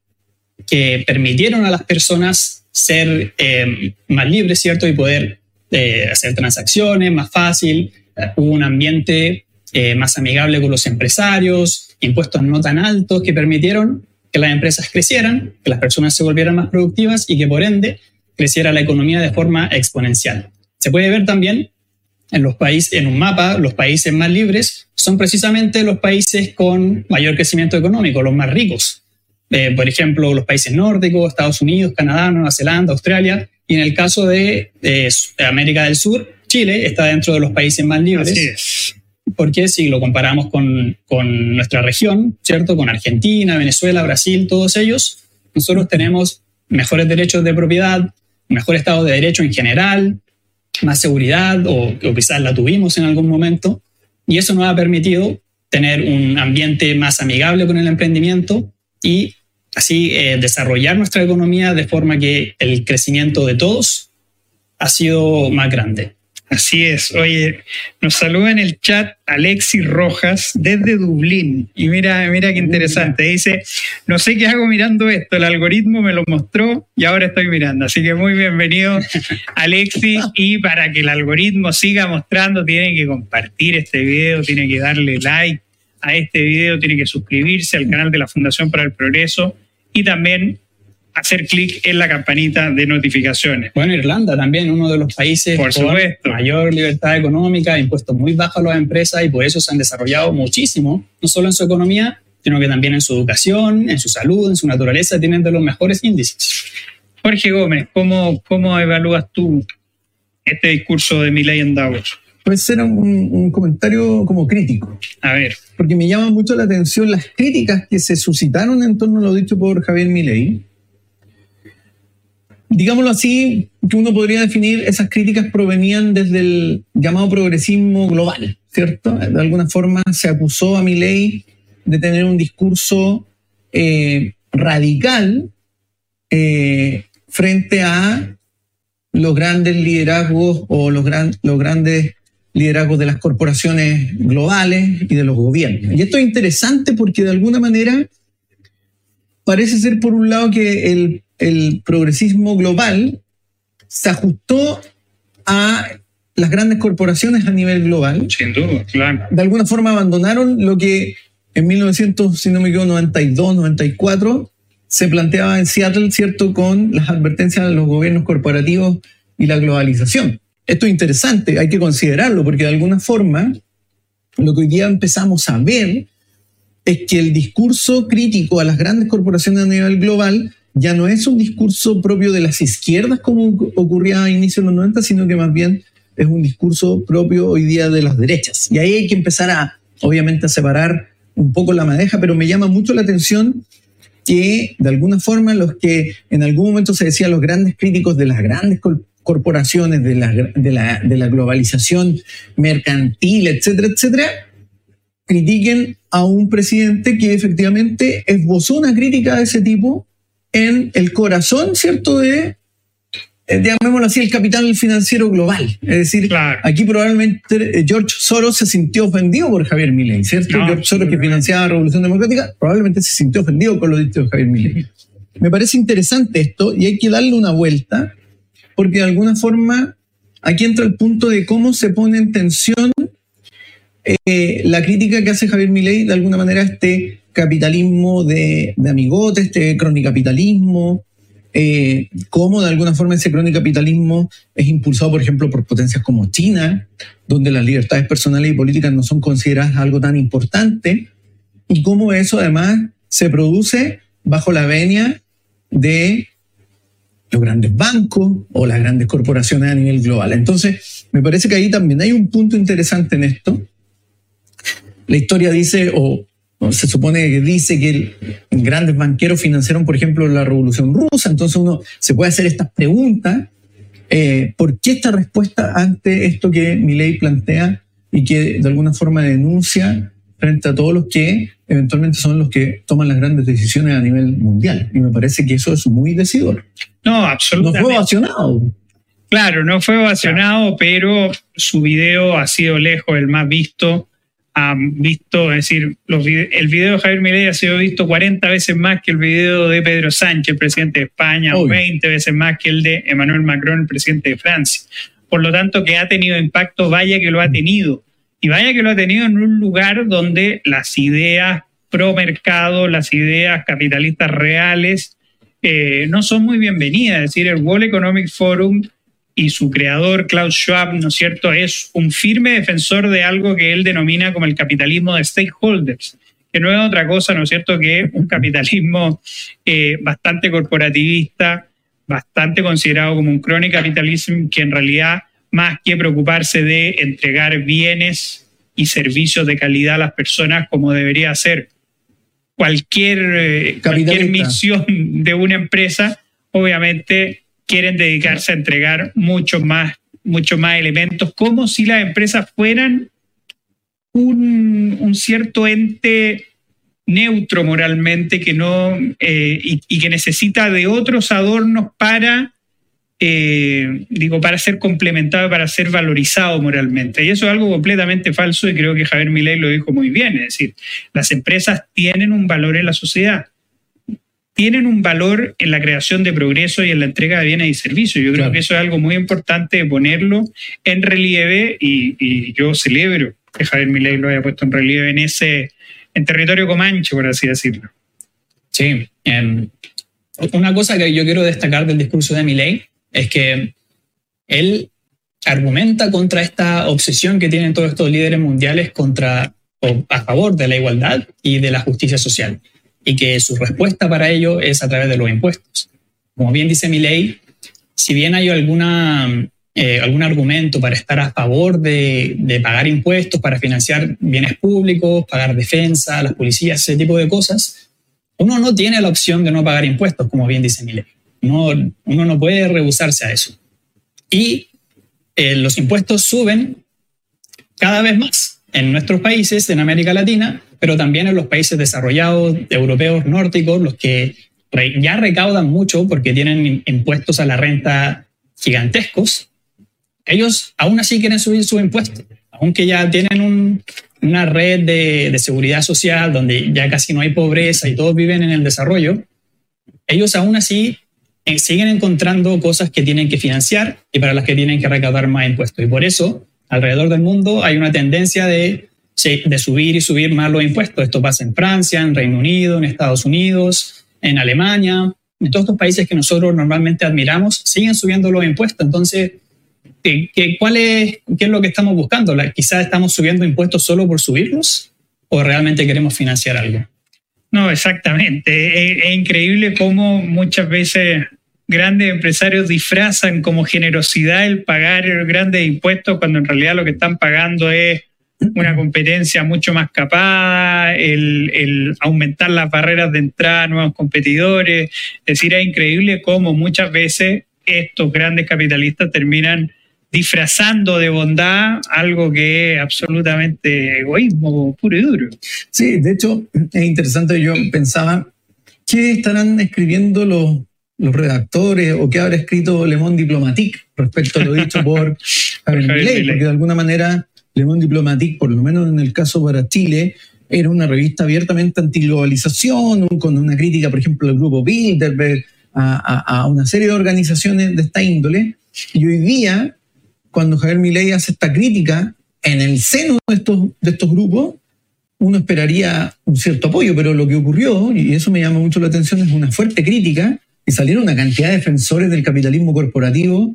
que permitieron a las personas ser eh, más libres, ¿cierto? Y poder eh, hacer transacciones más fácil. Hubo un ambiente eh, más amigable con los empresarios, impuestos no tan altos que permitieron que las empresas crecieran, que las personas se volvieran más productivas y que por ende creciera la economía de forma exponencial. Se puede ver también en los países, en un mapa, los países más libres son precisamente los países con mayor crecimiento económico, los más ricos. Eh, por ejemplo, los países nórdicos, Estados Unidos, Canadá, Nueva Zelanda, Australia. Y en el caso de, América del Sur, Chile está dentro de los países más libres. Porque si lo comparamos con, con nuestra región, ¿cierto? Con Argentina, Venezuela, Brasil, todos ellos, nosotros tenemos mejores derechos de propiedad, mejor estado de derecho en general, más seguridad o, quizás la tuvimos en algún momento y eso nos ha permitido tener un ambiente más amigable con el emprendimiento y así eh, desarrollar nuestra economía de forma que el crecimiento de todos ha sido más grande. Así es. Oye, nos saluda en el chat Alexis Rojas desde Dublín. Y mira, mira qué interesante. Dice, no sé qué hago mirando esto. El algoritmo me lo mostró y ahora estoy mirando. Así que muy bienvenido, Alexis. Y para que el algoritmo siga mostrando, tiene que compartir este video, tiene que darle like a este video, tiene que suscribirse al canal de la Fundación para el Progreso y también hacer clic en la campanita de notificaciones. Bueno, Irlanda también, uno de los países por supuesto. mayor libertad económica, impuestos muy bajos a las empresas y por eso se han desarrollado muchísimo, no solo en su economía, sino que también en su educación, en su salud, en su naturaleza, tienen de los mejores índices. Jorge Gómez, ¿cómo, cómo evalúas tú este discurso de Milei en Davos? Puede ser un, un, comentario como crítico. A ver. Porque me llama mucho la atención las críticas que se suscitaron en torno a lo dicho por Javier Milei digámoslo así, que uno podría definir, esas críticas provenían desde el llamado progresismo global, ¿cierto? De alguna forma se acusó a Milley de tener un discurso eh, radical eh, frente a los grandes liderazgos o los, los grandes liderazgos de las corporaciones globales y de los gobiernos. Y esto es interesante porque de alguna manera parece ser por un lado que el el progresismo global se ajustó a las grandes corporaciones a nivel global. Sin duda, claro. De alguna forma abandonaron lo que en 1900, si no me equivoco, 92, 94, se planteaba en Seattle, ¿cierto?, con las advertencias de los gobiernos corporativos y la globalización. Esto es interesante, hay que considerarlo, porque de alguna forma lo que hoy día empezamos a ver es que el discurso crítico a las grandes corporaciones a nivel global ya no es un discurso propio de las izquierdas como ocurría a inicios de los 90, sino que más bien es un discurso propio hoy día de las derechas. Y ahí hay que empezar a, obviamente, a separar un poco la madeja, pero me llama mucho la atención que de alguna forma los que en algún momento se decía los grandes críticos de las grandes corporaciones, de la, de la, de la globalización mercantil, etcétera, etcétera, critiquen a un presidente que efectivamente esbozó una crítica de ese tipo en el corazón, ¿cierto?, de, eh, llamémoslo así, el capital financiero global. Es decir, aquí probablemente eh, George Soros se sintió ofendido por Javier Milei, ¿cierto? George Soros, que financiaba la Revolución Democrática, probablemente se sintió ofendido con lo dicho de Javier Milei. Me parece interesante esto y hay que darle una vuelta, porque de alguna forma aquí entra el punto de cómo se pone en tensión eh, la crítica que hace Javier Milei de alguna manera este capitalismo de, de amigote, este cronicapitalismo, eh, cómo de alguna forma ese cronicapitalismo es impulsado, por ejemplo, por potencias como China, donde las libertades personales y políticas no son consideradas algo tan importante, y cómo eso además se produce bajo la venia de los grandes bancos o las grandes corporaciones a nivel global. Entonces, me parece que ahí también hay un punto interesante en esto, la historia dice, o se supone que dice que grandes banqueros financiaron, por ejemplo, la revolución rusa. Entonces uno se puede hacer estas preguntas. Eh, ¿Por qué esta respuesta ante esto que mi ley plantea y que de alguna forma denuncia frente a todos los que eventualmente son los que toman las grandes decisiones a nivel mundial? Y me parece que eso es muy decidor. No, absolutamente. No fue ovacionado. Claro, no fue ovacionado, pero su video ha sido lejos el más visto han visto, es decir, los el video de Javier Milei ha sido visto 40 veces más que el video de Pedro Sánchez, presidente de España, o 20 veces más que el de Emmanuel Macron, el presidente de Francia. Por lo tanto, que ha tenido impacto, vaya que lo ha tenido. Y vaya que lo ha tenido en un lugar donde las ideas pro mercado, las ideas capitalistas reales, eh, no son muy bienvenidas. Es decir, el World Economic Forum y su creador, Klaus Schwab, ¿no es cierto?, es un firme defensor de algo que él denomina como el capitalismo de stakeholders, que no es otra cosa, ¿no es cierto?, que un capitalismo eh, bastante corporativista, bastante considerado como un crony capitalismo, que en realidad, más que preocuparse de entregar bienes y servicios de calidad a las personas como debería ser cualquier, eh, cualquier misión de una empresa, obviamente quieren dedicarse a entregar mucho más, mucho más elementos, como si las empresas fueran un, cierto ente neutro moralmente que no eh, y, que necesita de otros adornos para eh, digo para ser complementado para ser valorizado moralmente. Y eso es algo completamente falso y creo que Javier Milei lo dijo muy bien. Es decir las empresas tienen un valor en la sociedad tienen un valor en la creación de progreso y en la entrega de bienes y servicios. Yo creo que eso es algo muy importante ponerlo en relieve y, yo celebro que Javier Milei lo haya puesto en relieve en ese en territorio comanche, por así decirlo. Sí. Una cosa que yo quiero destacar del discurso de Milei es que él argumenta contra esta obsesión que tienen todos estos líderes mundiales contra o a favor de la igualdad y de la justicia social y que su respuesta para ello es a través de los impuestos. Como bien dice mi ley, si bien hay alguna, eh, algún argumento para estar a favor de, de, pagar impuestos, para financiar bienes públicos, pagar defensa, las policías, ese tipo de cosas, uno no tiene la opción de no pagar impuestos, como bien dice mi ley. uno no puede rehusarse a eso. Y eh, los impuestos suben cada vez más en nuestros países, en América Latina, pero también en los países desarrollados, europeos, nórdicos, los que ya recaudan mucho porque tienen impuestos a la renta gigantescos, ellos aún así quieren subir sus impuestos, aunque ya tienen una red de, de, seguridad social donde ya casi no hay pobreza y todos viven en el desarrollo, ellos aún así eh, siguen encontrando cosas que tienen que financiar y para las que tienen que recaudar más impuestos. Y por eso, alrededor del mundo hay una tendencia de, de subir y subir más los impuestos. Esto pasa en Francia, en Reino Unido, en Estados Unidos, en Alemania, en todos estos países que nosotros normalmente admiramos, siguen subiendo los impuestos. Entonces, ¿qué, cuál es, ¿qué es lo que estamos buscando? ¿Quizás estamos subiendo impuestos solo por subirlos o realmente queremos financiar algo? No, exactamente. Es, increíble cómo muchas veces grandes empresarios disfrazan como generosidad el pagar grandes impuestos cuando en realidad lo que están pagando es una competencia mucho más capaz, el, aumentar las barreras de entrada a nuevos competidores. Es decir, es increíble cómo muchas veces estos grandes capitalistas terminan disfrazando de bondad algo que es absolutamente egoísmo puro y duro. Sí, de hecho, es interesante, yo pensaba, ¿qué estarán escribiendo los, los redactores o qué habrá escrito Le Monde Diplomatique respecto a lo dicho por Javier Milei? Porque de alguna manera Le Monde Diplomatique, por lo menos en el caso para Chile, era una revista abiertamente antiglobalización, con una crítica, por ejemplo, al grupo Bilderberg, a, a, una serie de organizaciones de esta índole. Y hoy día cuando Javier Milei hace esta crítica en el seno de estos, de estos grupos, uno esperaría un cierto apoyo, pero lo que ocurrió, y eso me llama mucho la atención, es una fuerte crítica y salieron una cantidad de defensores del capitalismo corporativo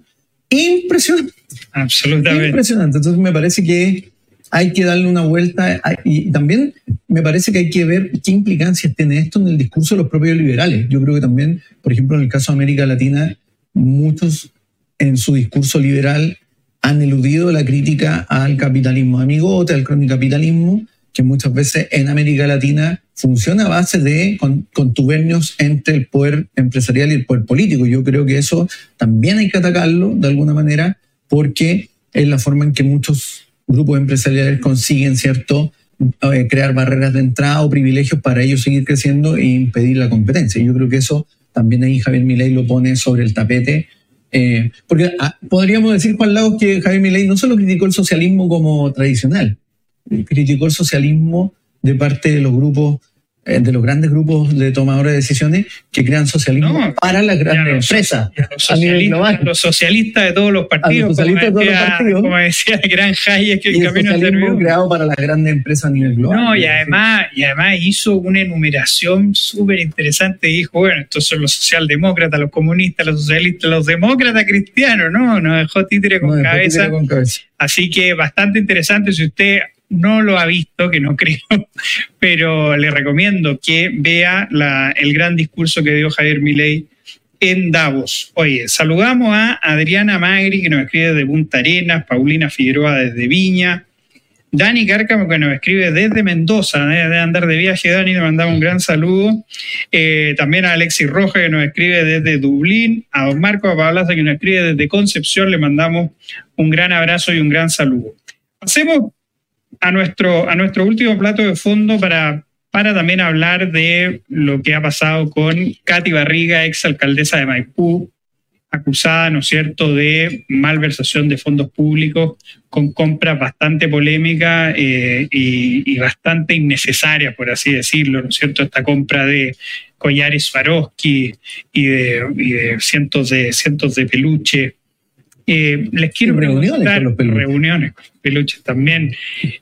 impresionante. Absolutamente. Impresionante. Entonces me parece que hay que darle una vuelta y también me parece que hay que ver qué implicancias tiene esto en el discurso de los propios liberales. Yo creo que también, por ejemplo, en el caso de América Latina, muchos en su discurso liberal han eludido la crítica al capitalismo amigote, al capitalismo, que muchas veces en América Latina funciona a base de contubernios entre el poder empresarial y el poder político. Yo creo que eso también hay que atacarlo de alguna manera porque es la forma en que muchos grupos empresariales consiguen, ¿cierto?, eh, crear barreras de entrada o privilegios para ellos seguir creciendo e impedir la competencia. Yo creo que eso también ahí Javier Milei lo pone sobre el tapete eh, porque ah, podríamos decir, Juan Lagos, que Javier Milei no solo criticó el socialismo como tradicional, criticó el socialismo de parte de los grupos eh, de los grandes grupos de tomadores de decisiones que crean socialismo para las grandes empresas a nivel global. Los socialistas de todos los partidos. Los socialistas como, de todos los partidos. Como decía el gran Hayek, que el, el camino socialismo creado para las grandes empresas a nivel global. No, y además, y además hizo una enumeración súper interesante. Dijo, bueno, estos son los socialdemócratas, los comunistas, los socialistas, los demócratas cristianos, ¿no? Nos dejó títere con, No, dejó cabeza. títere con cabeza. Así que bastante interesante. Si usted no lo ha visto, que no creo, pero le recomiendo que vea el gran discurso que dio Javier Milei en Davos. Oye, saludamos a Adriana Magri, que nos escribe desde Punta Arenas, Paulina Figueroa desde Viña, Dani Cárcamo, que nos escribe desde Mendoza, ¿eh? debe andar de viaje, Dani, le mandamos un gran saludo. Eh, también a Alexis Roja, que nos escribe desde Dublín, a don Marco Pablaza, que nos escribe desde Concepción, le mandamos un gran abrazo y un gran saludo. Pasemos a nuestro, a nuestro último plato de fondo para, para también hablar de lo que ha pasado con Katy Barriga, ex alcaldesa de Maipú, acusada, ¿no cierto?, de malversación de fondos públicos con compras bastante polémicas eh, y, y bastante innecesarias, por así decirlo, ¿no es cierto?, esta compra de collares Swarovski y de, y de cientos de cientos de peluches. Eh, les quiero Y reuniones preguntar- con los peluches. reuniones con los peluches también.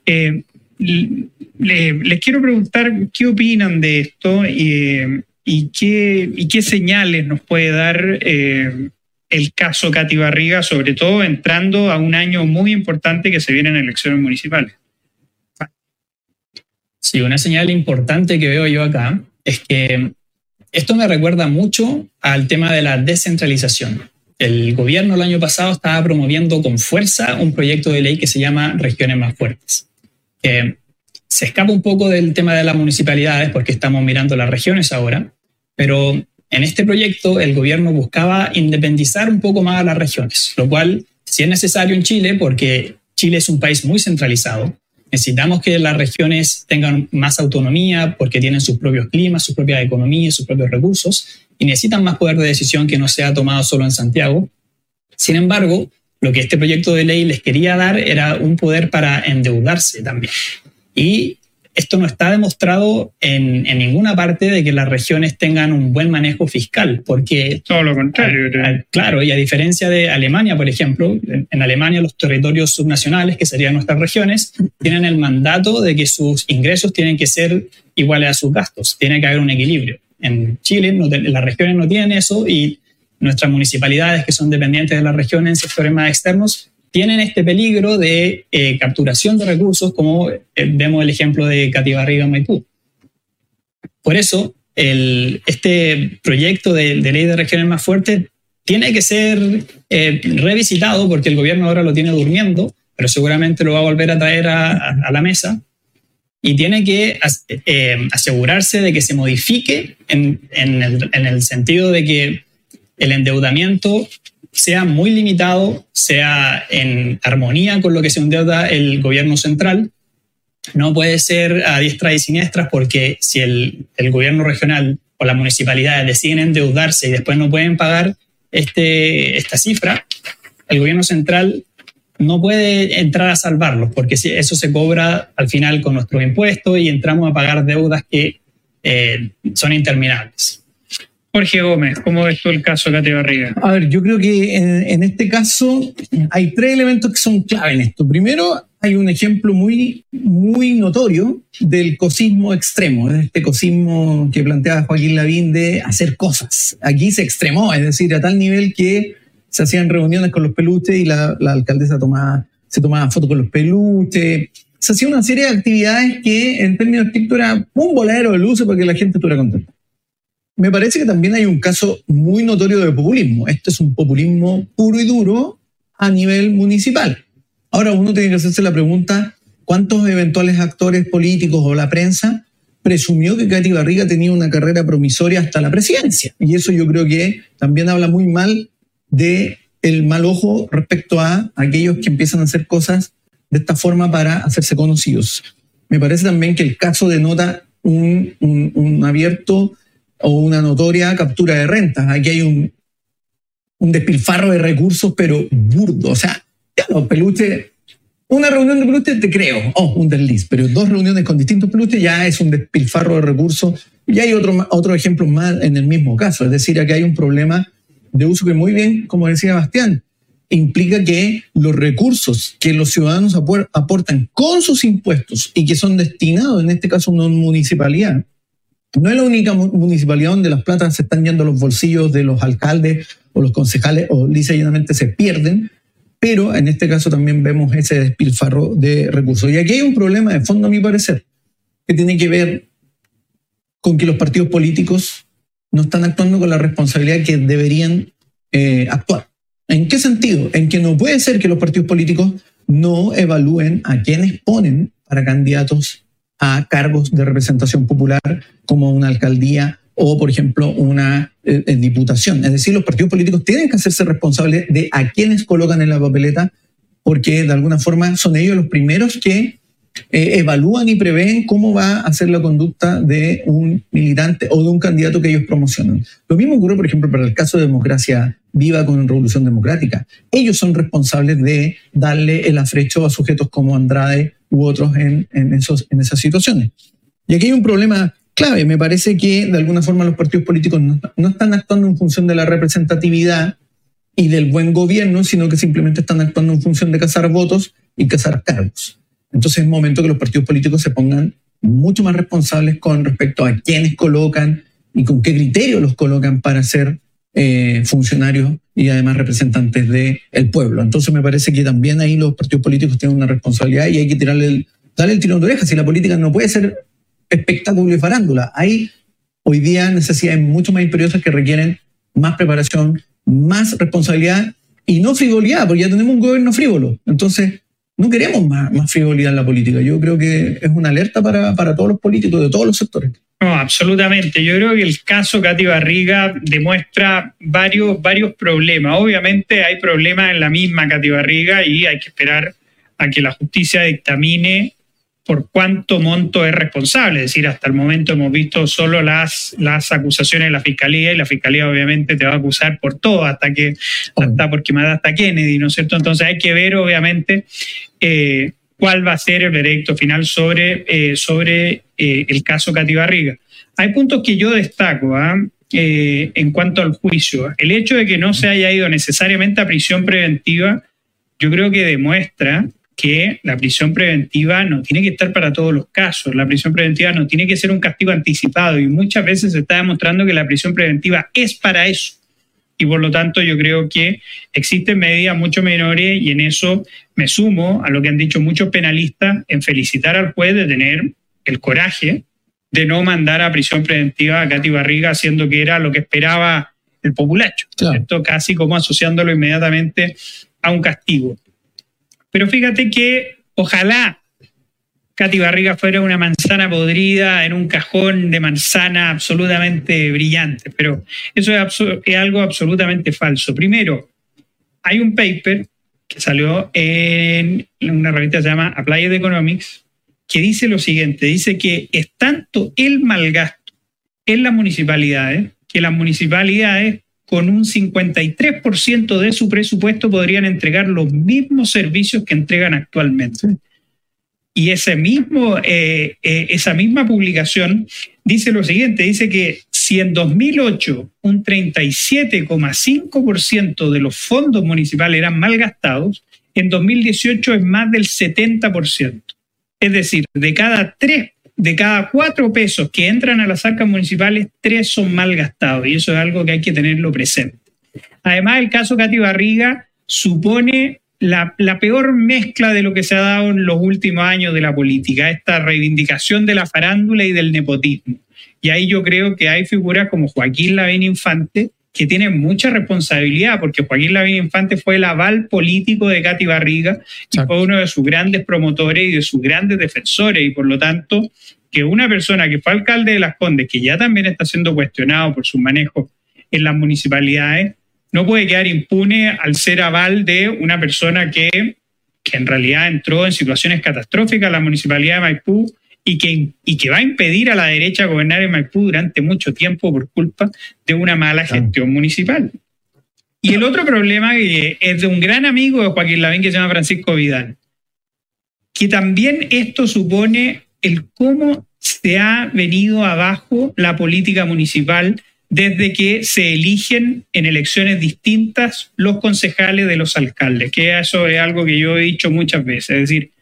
Eh, le- les quiero preguntar qué opinan de esto y, y qué, y qué señales nos puede dar eh, el caso Katy Barriga, sobre todo entrando a un año muy importante que se vienen elecciones municipales. Sí, una señal importante que veo yo acá es que esto me recuerda mucho al tema de la descentralización. El gobierno el año pasado estaba promoviendo con fuerza un proyecto de ley que se llama Regiones Más Fuertes, que se escapa un poco del tema de las municipalidades porque estamos mirando las regiones ahora, pero en este proyecto el gobierno buscaba independizar un poco más a las regiones, lo cual sí es necesario en Chile porque Chile es un país muy centralizado. Necesitamos que las regiones tengan más autonomía porque tienen sus propios climas, sus propias economías, sus propios recursos y necesitan más poder de decisión que no sea tomado solo en Santiago. Sin embargo, lo que este proyecto de ley les quería dar era un poder para endeudarse también. Y esto no está demostrado en, ninguna parte de que las regiones tengan un buen manejo fiscal, porque... Todo lo contrario. claro, y a diferencia de Alemania, por ejemplo, en, Alemania los territorios subnacionales, que serían nuestras regiones, tienen el mandato de que sus ingresos tienen que ser iguales a sus gastos, tiene que haber un equilibrio. En Chile las regiones no tienen eso y nuestras municipalidades que son dependientes de las regiones en sectores más externos tienen este peligro de eh, capturación de recursos, como eh, vemos el ejemplo de Catibarriga Maipú. Por eso, este proyecto de, ley de regiones más fuertes tiene que ser eh, revisitado porque el gobierno ahora lo tiene durmiendo, pero seguramente lo va a volver a traer a, la mesa y tiene que asegurarse de que se modifique en, el, en, el, sentido de que el endeudamiento sea muy limitado, sea en armonía con lo que se endeuda el gobierno central. No puede ser a diestra y siniestras porque si el, gobierno regional o las municipalidades deciden endeudarse y después no pueden pagar este, esta cifra, el gobierno central no puede entrar a salvarlos porque eso se cobra al final con nuestros impuestos y entramos a pagar deudas que eh, son interminables. Jorge Gómez, ¿cómo ves tú el caso Cate Barriga? A ver, yo creo que en, este caso hay tres elementos que son clave en esto. Primero, hay un ejemplo muy, muy notorio del cosismo extremo, de este cosismo que planteaba Joaquín Lavín de hacer cosas. Aquí se extremó, es decir, a tal nivel que se hacían reuniones con los peluches y la, alcaldesa tomaba, se tomaba fotos con los peluches. Se hacía una serie de actividades que en términos estrictos era un voladero de luces para que la gente estuviera contenta me parece que también hay un caso muy notorio de populismo. Este es un populismo puro y duro a nivel municipal. Ahora uno tiene que hacerse la pregunta, ¿cuántos eventuales actores políticos o la prensa presumió que Katy Barriga tenía una carrera promisoria hasta la presidencia? Y eso yo creo que también habla muy mal de el mal ojo respecto a aquellos que empiezan a hacer cosas de esta forma para hacerse conocidos. Me parece también que el caso denota un, un, un abierto o una notoria captura de rentas. Aquí hay un, un despilfarro de recursos, pero burdo. O sea, ya los peluches, una reunión de peluches te creo, oh, un desliz, pero dos reuniones con distintos peluches ya es un despilfarro de recursos. Y hay otro, otro ejemplo más en el mismo caso, es decir, aquí hay un problema de uso que muy bien, como decía Bastián, implica que los recursos que los ciudadanos aportan con sus impuestos y que son destinados, en este caso, a una municipalidad, no es la única municipalidad donde las platas se están yendo a los bolsillos de los alcaldes o los concejales o lisa se pierden, pero en este caso también vemos ese despilfarro de recursos. Y aquí hay un problema de fondo, a mi parecer, que tiene que ver con que los partidos políticos no están actuando con la responsabilidad que deberían eh, actuar. ¿En qué sentido? En que no puede ser que los partidos políticos no evalúen a quienes ponen para candidatos a cargos de representación popular como una alcaldía o, por ejemplo, una eh, diputación. Es decir, los partidos políticos tienen que hacerse responsables de a quienes colocan en la papeleta, porque de alguna forma son ellos los primeros que eh, evalúan y prevén cómo va a ser la conducta de un militante o de un candidato que ellos promocionan. Lo mismo ocurre, por ejemplo, para el caso de democracia viva con Revolución Democrática. Ellos son responsables de darle el afrecho a sujetos como Andrade u otros en, en, esos, en esas situaciones. Y aquí hay un problema clave. Me parece que de alguna forma los partidos políticos no, no, están actuando en función de la representatividad y del buen gobierno, sino que simplemente están actuando en función de cazar votos y cazar cargos. Entonces es momento que los partidos políticos se pongan mucho más responsables con respecto a quiénes colocan y con qué criterio los colocan para ser eh, funcionarios y además representantes del el pueblo. Entonces me parece que también ahí los partidos políticos tienen una responsabilidad y hay que tirarle el, darle el tirón de orejas. Si la política no puede ser espectáculo y farándula, hay hoy día necesidades mucho más imperiosas que requieren más preparación, más responsabilidad y no frivolidad, porque ya tenemos un gobierno frívolo. Entonces, no queremos más, más frivolidad en la política. Yo creo que es una alerta para, para todos los políticos de todos los sectores. No, absolutamente. Yo creo que el caso Katy Barriga demuestra varios, varios problemas. Obviamente hay problemas en la misma Katy Barriga y hay que esperar a que la justicia dictamine por cuánto monto es responsable. Es decir, hasta el momento hemos visto solo las, las acusaciones de la fiscalía y la fiscalía obviamente te va a acusar por todo, hasta que hasta porque mataste a Kennedy, ¿no es cierto? Entonces hay que ver obviamente eh, cuál va a ser el veredicto final sobre, eh, sobre eh, el caso Cati Barriga. Hay puntos que yo destaco ¿ah? eh, en cuanto al juicio. El hecho de que no se haya ido necesariamente a prisión preventiva, yo creo que demuestra que la prisión preventiva no tiene que estar para todos los casos. La prisión preventiva no tiene que ser un castigo anticipado y muchas veces se está demostrando que la prisión preventiva es para eso y por lo tanto yo creo que existen medidas mucho menores y en eso me sumo a lo que han dicho muchos penalistas en felicitar al juez de tener el coraje de no mandar a prisión preventiva a Katy Barriga, haciendo que era lo que esperaba el populacho, casi como asociándolo inmediatamente a un castigo. Pero fíjate que ojalá Katy Barriga fuera una manzana podrida en un cajón de manzana absolutamente brillante, pero eso es, algo absolutamente falso. Primero, hay un paper que salió en una revista que se llama Applied Economics, que dice lo siguiente, dice que es tanto el malgasto en las municipalidades, que las municipalidades con un 53% de su presupuesto podrían entregar los mismos servicios que entregan actualmente. Y ese mismo, eh, eh, esa misma publicación dice lo siguiente, dice que si en 2008 un 37,5% de los fondos municipales eran mal gastados, en 2018 es más del 70%. Es decir, de cada tres, de cada cuatro pesos que entran a las arcas municipales, tres son mal gastados. Y eso es algo que hay que tenerlo presente. Además, el caso Cati Barriga supone la, peor mezcla de lo que se ha dado en los últimos años de la política, esta reivindicación de la farándula y del nepotismo. Y ahí yo creo que hay figuras como Joaquín Lavín Infante que tienen mucha responsabilidad, porque Joaquín Lavín Infante fue el aval político de Katy Barriga y fue uno de sus grandes promotores y de sus grandes defensores, y por lo tanto, que una persona que fue alcalde de Las Condes, que ya también está siendo cuestionado por su manejo en las municipalidades, no puede quedar impune al ser aval de una persona que, que en realidad entró en situaciones catastróficas en la municipalidad de Maipú y que, y que va a impedir a la derecha gobernar en Maipú durante mucho tiempo por culpa de una mala gestión municipal. Y el otro problema es de un gran amigo de Joaquín Lavín que se llama Francisco Vidal, que también esto supone el cómo se ha venido abajo la política municipal desde que se eligen en elecciones distintas los concejales de los alcaldes, que eso es algo que yo he dicho muchas veces. Es decir,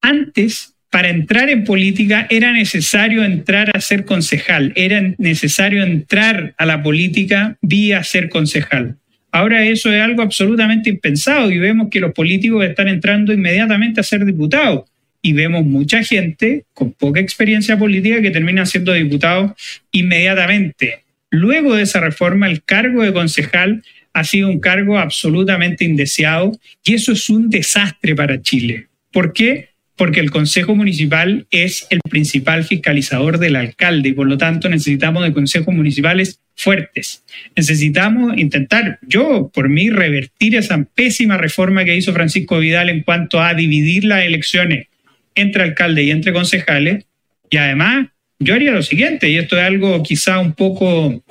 antes, para entrar en política era necesario entrar a ser concejal, era necesario entrar a la política vía ser concejal. Ahora eso es algo absolutamente impensado y vemos que los políticos están entrando inmediatamente a ser diputados y vemos mucha gente con poca experiencia política que termina siendo diputado inmediatamente. Luego de esa reforma, el cargo de concejal ha sido un cargo absolutamente indeseado y eso es un desastre para Chile. ¿Por qué? Porque el Consejo Municipal es el principal fiscalizador del alcalde y por lo tanto necesitamos de consejos municipales fuertes. Necesitamos intentar, yo por mí, revertir esa pésima reforma que hizo Francisco Vidal en cuanto a dividir las elecciones entre alcalde y entre concejales. Y además, yo haría lo siguiente, y esto es algo quizá un poco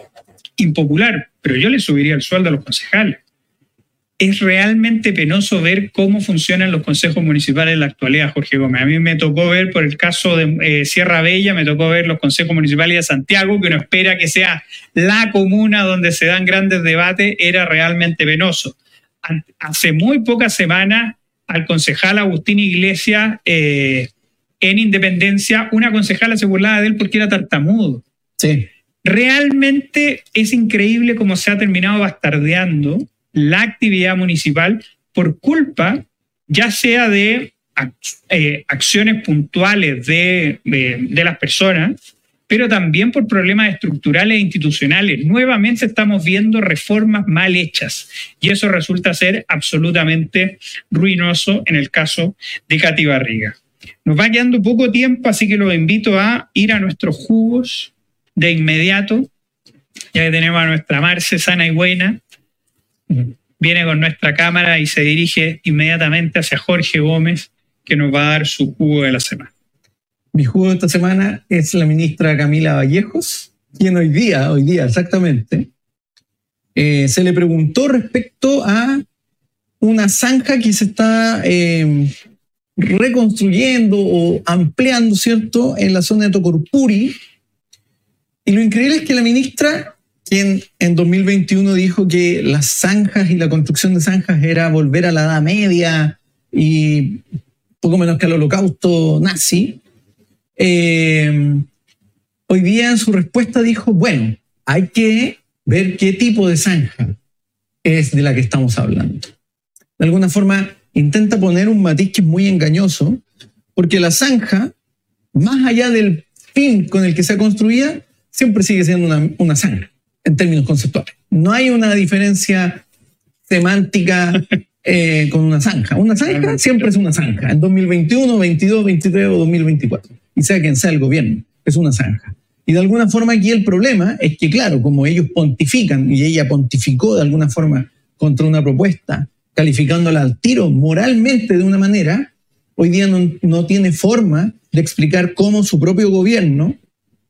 impopular, pero yo le subiría el sueldo a los concejales. Es realmente penoso ver cómo funcionan los consejos municipales en la actualidad, Jorge Gómez. A mí me tocó ver, por el caso de eh, Sierra Bella, me tocó ver los consejos municipales de Santiago, que uno espera que sea la comuna donde se dan grandes debates, era realmente penoso. Hace muy pocas semanas al concejal Agustín Iglesias eh, en Independencia, una concejala se burlaba de él porque era tartamudo. Sí. Realmente es increíble cómo se ha terminado bastardeando la actividad municipal por culpa ya sea de eh, acciones puntuales de, de las personas, pero también por problemas estructurales e institucionales. Nuevamente estamos viendo reformas mal hechas y eso resulta ser absolutamente ruinoso en el caso de Cati Barriga. Nos va quedando poco tiempo, así que los invito a ir a nuestros jugos de inmediato, ya que tenemos a nuestra Marce sana y buena. Viene con nuestra cámara y se dirige inmediatamente hacia Jorge Gómez, que nos va a dar su jugo de la semana. Mi jugo de esta semana es la ministra Camila Vallejos, quien hoy día, hoy día exactamente, eh, se le preguntó respecto a una zanja que se está eh, reconstruyendo o ampliando, ¿cierto?, en la zona de Tocorpuri. Y lo increíble es que la ministra, quien en 2021 dijo que las zanjas y la construcción de zanjas era volver a la Edad Media y poco menos que al holocausto nazi, eh, hoy día en su respuesta dijo, bueno, hay que ver qué tipo de zanja es de la que estamos hablando. De alguna forma, intenta poner un matiz que es muy engañoso, porque la zanja, más allá del fin con el que se construía, siempre sigue siendo una, una zanja, en términos conceptuales. No hay una diferencia semántica eh, con una zanja. Una zanja siempre es una zanja, en 2021, 22, 23 o 2024. Y sea quien sea el gobierno, es una zanja. Y de alguna forma aquí el problema es que, claro, como ellos pontifican y ella pontificó de alguna forma contra una propuesta, calificándola al tiro moralmente de una manera, hoy día no, no tiene forma de explicar cómo su propio gobierno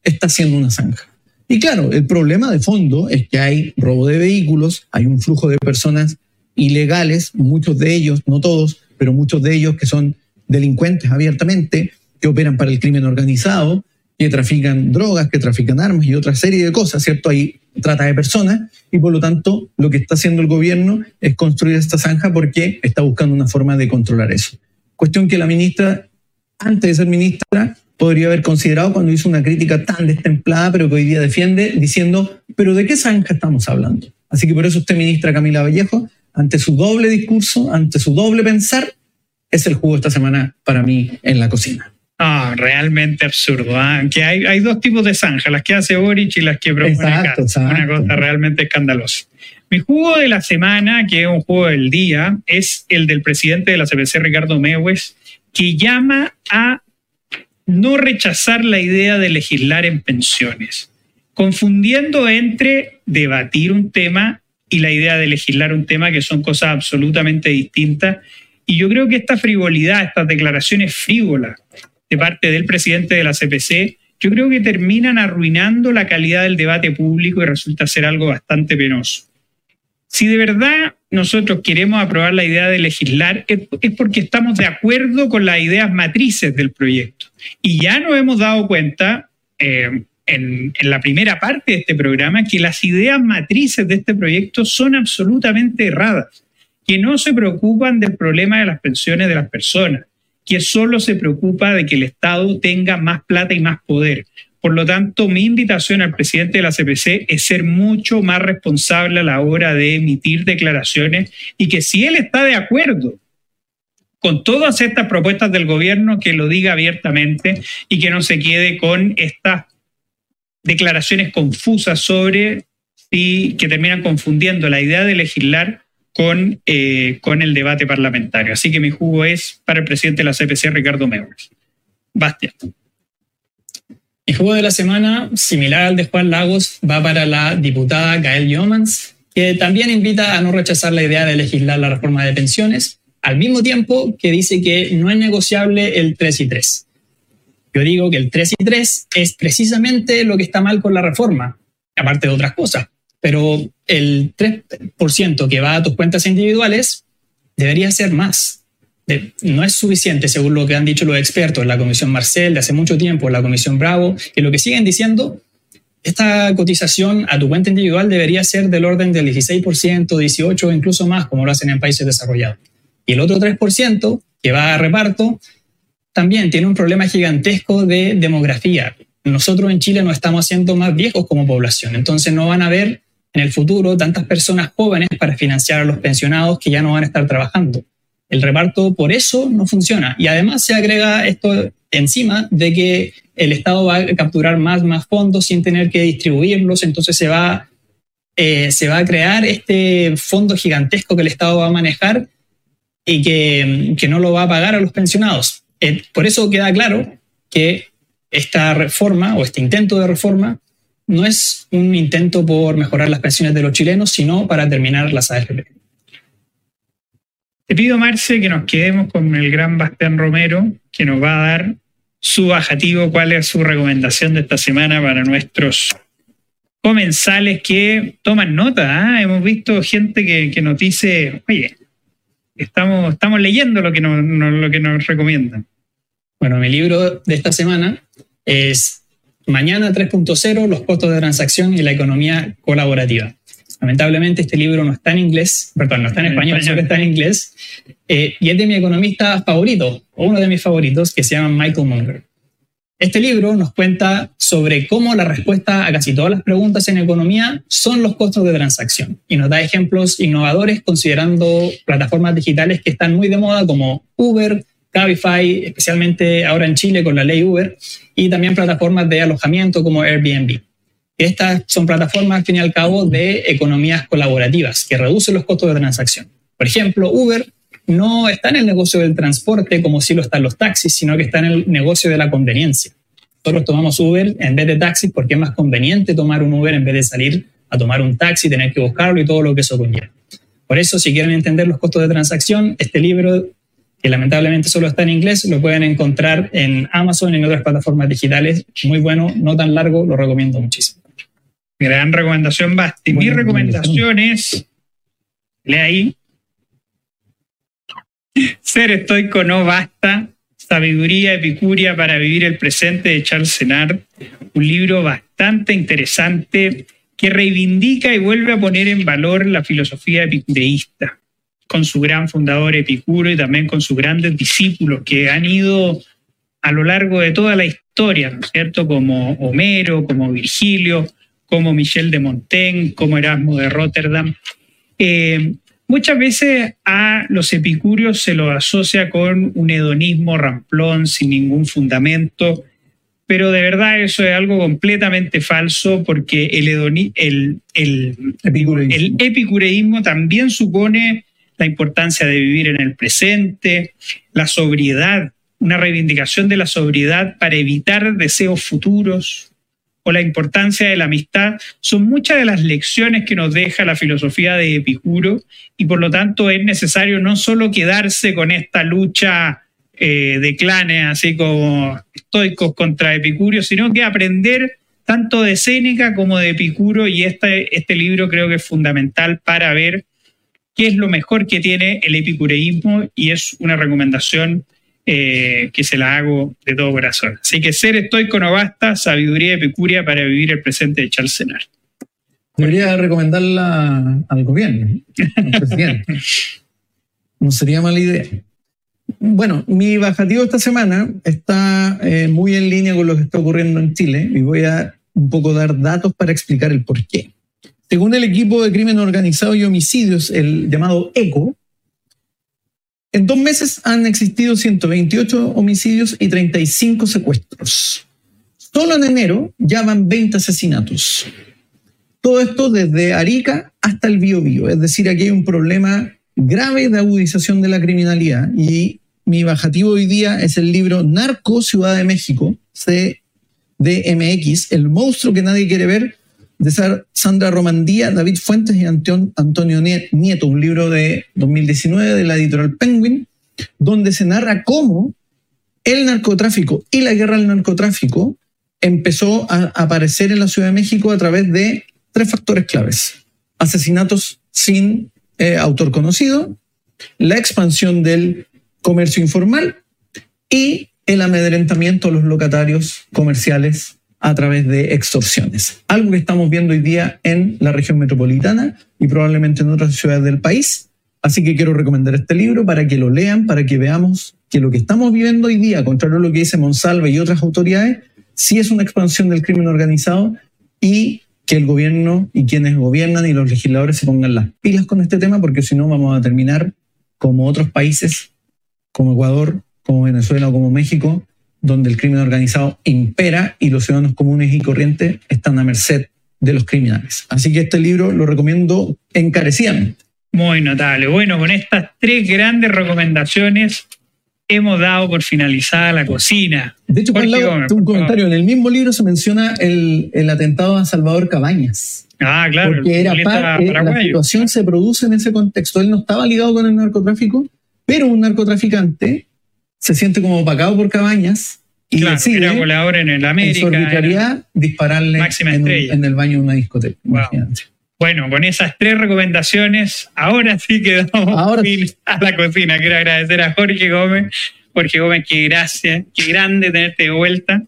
está haciendo una zanja. Y claro, el problema de fondo es que hay robo de vehículos, hay un flujo de personas ilegales, muchos de ellos, no todos, pero muchos de ellos que son delincuentes abiertamente, que operan para el crimen organizado, que trafican drogas, que trafican armas y otra serie de cosas, ¿cierto? Hay trata de personas y por lo tanto lo que está haciendo el gobierno es construir esta zanja porque está buscando una forma de controlar eso. Cuestión que la ministra, antes de ser ministra, podría haber considerado cuando hizo una crítica tan destemplada, pero que hoy día defiende, diciendo, pero ¿de qué zanja estamos hablando? Así que por eso usted, ministra Camila Vallejo, ante su doble discurso, ante su doble pensar, es el jugo esta semana para mí en la cocina. Ah, realmente absurdo. ¿ah? Que hay, hay, dos tipos de zanja, las que hace Boric y las que propone exacto, exacto. Una cosa realmente escandalosa. Mi jugo de la semana, que es un juego del día, es el del presidente de la CPC, Ricardo Mewes, que llama a no rechazar la idea de legislar en pensiones, confundiendo entre debatir un tema y la idea de legislar un tema, que son cosas absolutamente distintas. Y yo creo que esta frivolidad, estas declaraciones frívolas, de parte del presidente de la CPC, yo creo que terminan arruinando la calidad del debate público y resulta ser algo bastante penoso. Si de verdad nosotros queremos aprobar la idea de legislar, es porque estamos de acuerdo con las ideas matrices del proyecto. Y ya nos hemos dado cuenta eh, en, en la primera parte de este programa que las ideas matrices de este proyecto son absolutamente erradas, que no se preocupan del problema de las pensiones de las personas, que solo se preocupa de que el Estado tenga más plata y más poder. Por lo tanto, mi invitación al presidente de la CPC es ser mucho más responsable a la hora de emitir declaraciones y que si él está de acuerdo con todas estas propuestas del gobierno, que lo diga abiertamente y que no se quede con estas declaraciones confusas sobre y que terminan confundiendo la idea de legislar con, eh, con el debate parlamentario. Así que mi jugo es para el presidente de la CPC, Ricardo Meuers. Bastián. Mi jugo de la semana, similar al de Juan Lagos, va para la diputada Gael Yomans, que también invita a no rechazar la idea de legislar la reforma de pensiones, al mismo tiempo que dice que no es negociable el 3 y 3. Yo digo que el 3 y 3 es precisamente lo que está mal con la reforma, aparte de otras cosas pero el 3% que va a tus cuentas individuales debería ser más. No es suficiente, según lo que han dicho los expertos, la Comisión Marcel de hace mucho tiempo, la Comisión Bravo, que lo que siguen diciendo, esta cotización a tu cuenta individual debería ser del orden del 16%, 18% o incluso más, como lo hacen en países desarrollados. Y el otro 3% que va a reparto también tiene un problema gigantesco de demografía. Nosotros en Chile no estamos haciendo más viejos como población, entonces no van a ver en el futuro tantas personas jóvenes para financiar a los pensionados que ya no van a estar trabajando. El reparto por eso no funciona. Y además se agrega esto encima de que el Estado va a capturar más, más fondos sin tener que distribuirlos, entonces se va, eh, se va a crear este fondo gigantesco que el Estado va a manejar y que, que no lo va a pagar a los pensionados. Eh, por eso queda claro que esta reforma o este intento de reforma no es un intento por mejorar las pensiones de los chilenos, sino para terminar las AFP. Te pido, Marce, que nos quedemos con el gran Bastián Romero, que nos va a dar su bajativo, cuál es su recomendación de esta semana para nuestros comensales que toman nota. ¿eh? Hemos visto gente que, que nos dice, oye, estamos, estamos leyendo lo que nos, lo que nos recomiendan. Bueno, mi libro de esta semana es Mañana 3.0, los costos de transacción y la economía colaborativa. Lamentablemente este libro no está en inglés, perdón, no está en, español, solo está en inglés, eh, y es de mi economista favorito, o uno de mis favoritos, que se llama Michael Munger. Este libro nos cuenta sobre cómo la respuesta a casi todas las preguntas en economía son los costos de transacción y nos da ejemplos innovadores considerando plataformas digitales que están muy de moda como Uber, Cabify, especialmente ahora en Chile con la ley Uber, y también plataformas de alojamiento como Airbnb. Estas son plataformas, al fin y al cabo, de economías colaborativas que reducen los costos de transacción. Por ejemplo, Uber no está en el negocio del transporte como si lo están los taxis, sino que está en el negocio de la conveniencia. Nosotros tomamos Uber en vez de taxis porque es más conveniente tomar un Uber en vez de salir a tomar un taxi, tener que buscarlo y todo lo que eso conlleva. Por eso, si quieren entender los costos de transacción, este libro, que lamentablemente solo está en inglés, lo pueden encontrar en Amazon y en otras plataformas digitales. Muy bueno, no tan largo, lo recomiendo muchísimo. Gran recomendación, Basti. Mi recomendación es, lee ahí, ser estoico no basta, sabiduría epicuria para vivir el presente de Charles Senard, un libro bastante interesante que reivindica y vuelve a poner en valor la filosofía epicureísta, con su gran fundador Epicuro y también con sus grandes discípulos que han ido a lo largo de toda la historia, ¿no es cierto? Como Homero, como Virgilio, como Michel de Montaigne, como Erasmo de Rotterdam. Eh, muchas veces a los epicúreos se los asocia con un hedonismo ramplón sin ningún fundamento, pero de verdad eso es algo completamente falso porque el, el, el, epicureísmo. el epicureísmo también supone la importancia de vivir en el presente, la sobriedad, una reivindicación de la sobriedad para evitar deseos futuros, o la importancia de la amistad son muchas de las lecciones que nos deja la filosofía de Epicuro y por lo tanto es necesario no solo quedarse con esta lucha eh, de clanes así como estoicos contra Epicuro, sino que aprender tanto de Séneca como de Epicuro y este, este libro creo que es fundamental para ver qué es lo mejor que tiene el epicureísmo y es una recomendación eh, que se la hago de todo corazón. Así que ser estoico no basta, sabiduría epicuria para vivir el presente de Charles Senar. Debería recomendarla al gobierno, presidente. No sería mala idea. Bueno, mi bajativo esta semana está eh, muy en línea con lo que está ocurriendo en Chile y voy a un poco dar datos para explicar el por qué. Según el equipo de crimen organizado y homicidios, el llamado ECO, en dos meses han existido 128 homicidios y 35 secuestros. Solo en enero ya van 20 asesinatos. Todo esto desde Arica hasta el Biobío. Es decir, aquí hay un problema grave de agudización de la criminalidad. Y mi bajativo hoy día es el libro Narco Ciudad de México, CDMX, el monstruo que nadie quiere ver, de Sandra Romandía, David Fuentes y Antonio Nieto, un libro de 2019 de la editorial Penguin, donde se narra cómo el narcotráfico y la guerra al narcotráfico empezó a aparecer en la Ciudad de México a través de tres factores claves. Asesinatos sin eh, autor conocido, la expansión del comercio informal y el amedrentamiento de los locatarios comerciales a través de extorsiones. Algo que estamos viendo hoy día en la región metropolitana y probablemente en otras ciudades del país. Así que quiero recomendar este libro para que lo lean, para que veamos que lo que estamos viviendo hoy día, contrario a lo que dice Monsalve y otras autoridades, sí es una expansión del crimen organizado y que el gobierno y quienes gobiernan y los legisladores se pongan las pilas con este tema, porque si no vamos a terminar como otros países, como Ecuador, como Venezuela o como México, donde el crimen organizado impera y los ciudadanos comunes y corrientes están a merced de los criminales. Así que este libro lo recomiendo encarecidamente. Muy notable. Bueno, con estas tres grandes recomendaciones hemos dado por finalizada la cocina. De hecho, por un comentario. En el mismo libro se menciona el, atentado a Salvador Cabañas. Ah, claro. Porque era parte, la situación se produce en ese contexto. Él no estaba ligado con el narcotráfico, pero un narcotraficante se siente como opacado por Cabañas y claro, decide, en el América, en dispararle en, el baño de una discoteca. Bueno, con esas tres recomendaciones, ahora sí que damos Ahora a la cocina. Quiero agradecer a Jorge Gómez. Jorge Gómez, qué gracias, qué grande tenerte de vuelta.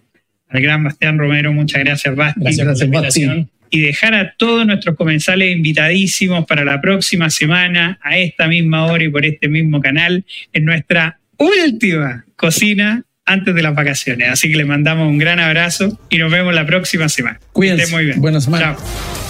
Al gran Bastián Romero, muchas gracias, Basti. Gracias por la Basti. y dejar a todos nuestros comensales invitadísimos para la próxima semana, a esta misma hora y por este mismo canal, en nuestra última cocina antes de las vacaciones. Así que les mandamos un gran abrazo y nos vemos la próxima semana. Cuídense. muy bien. Buena semana. Chao.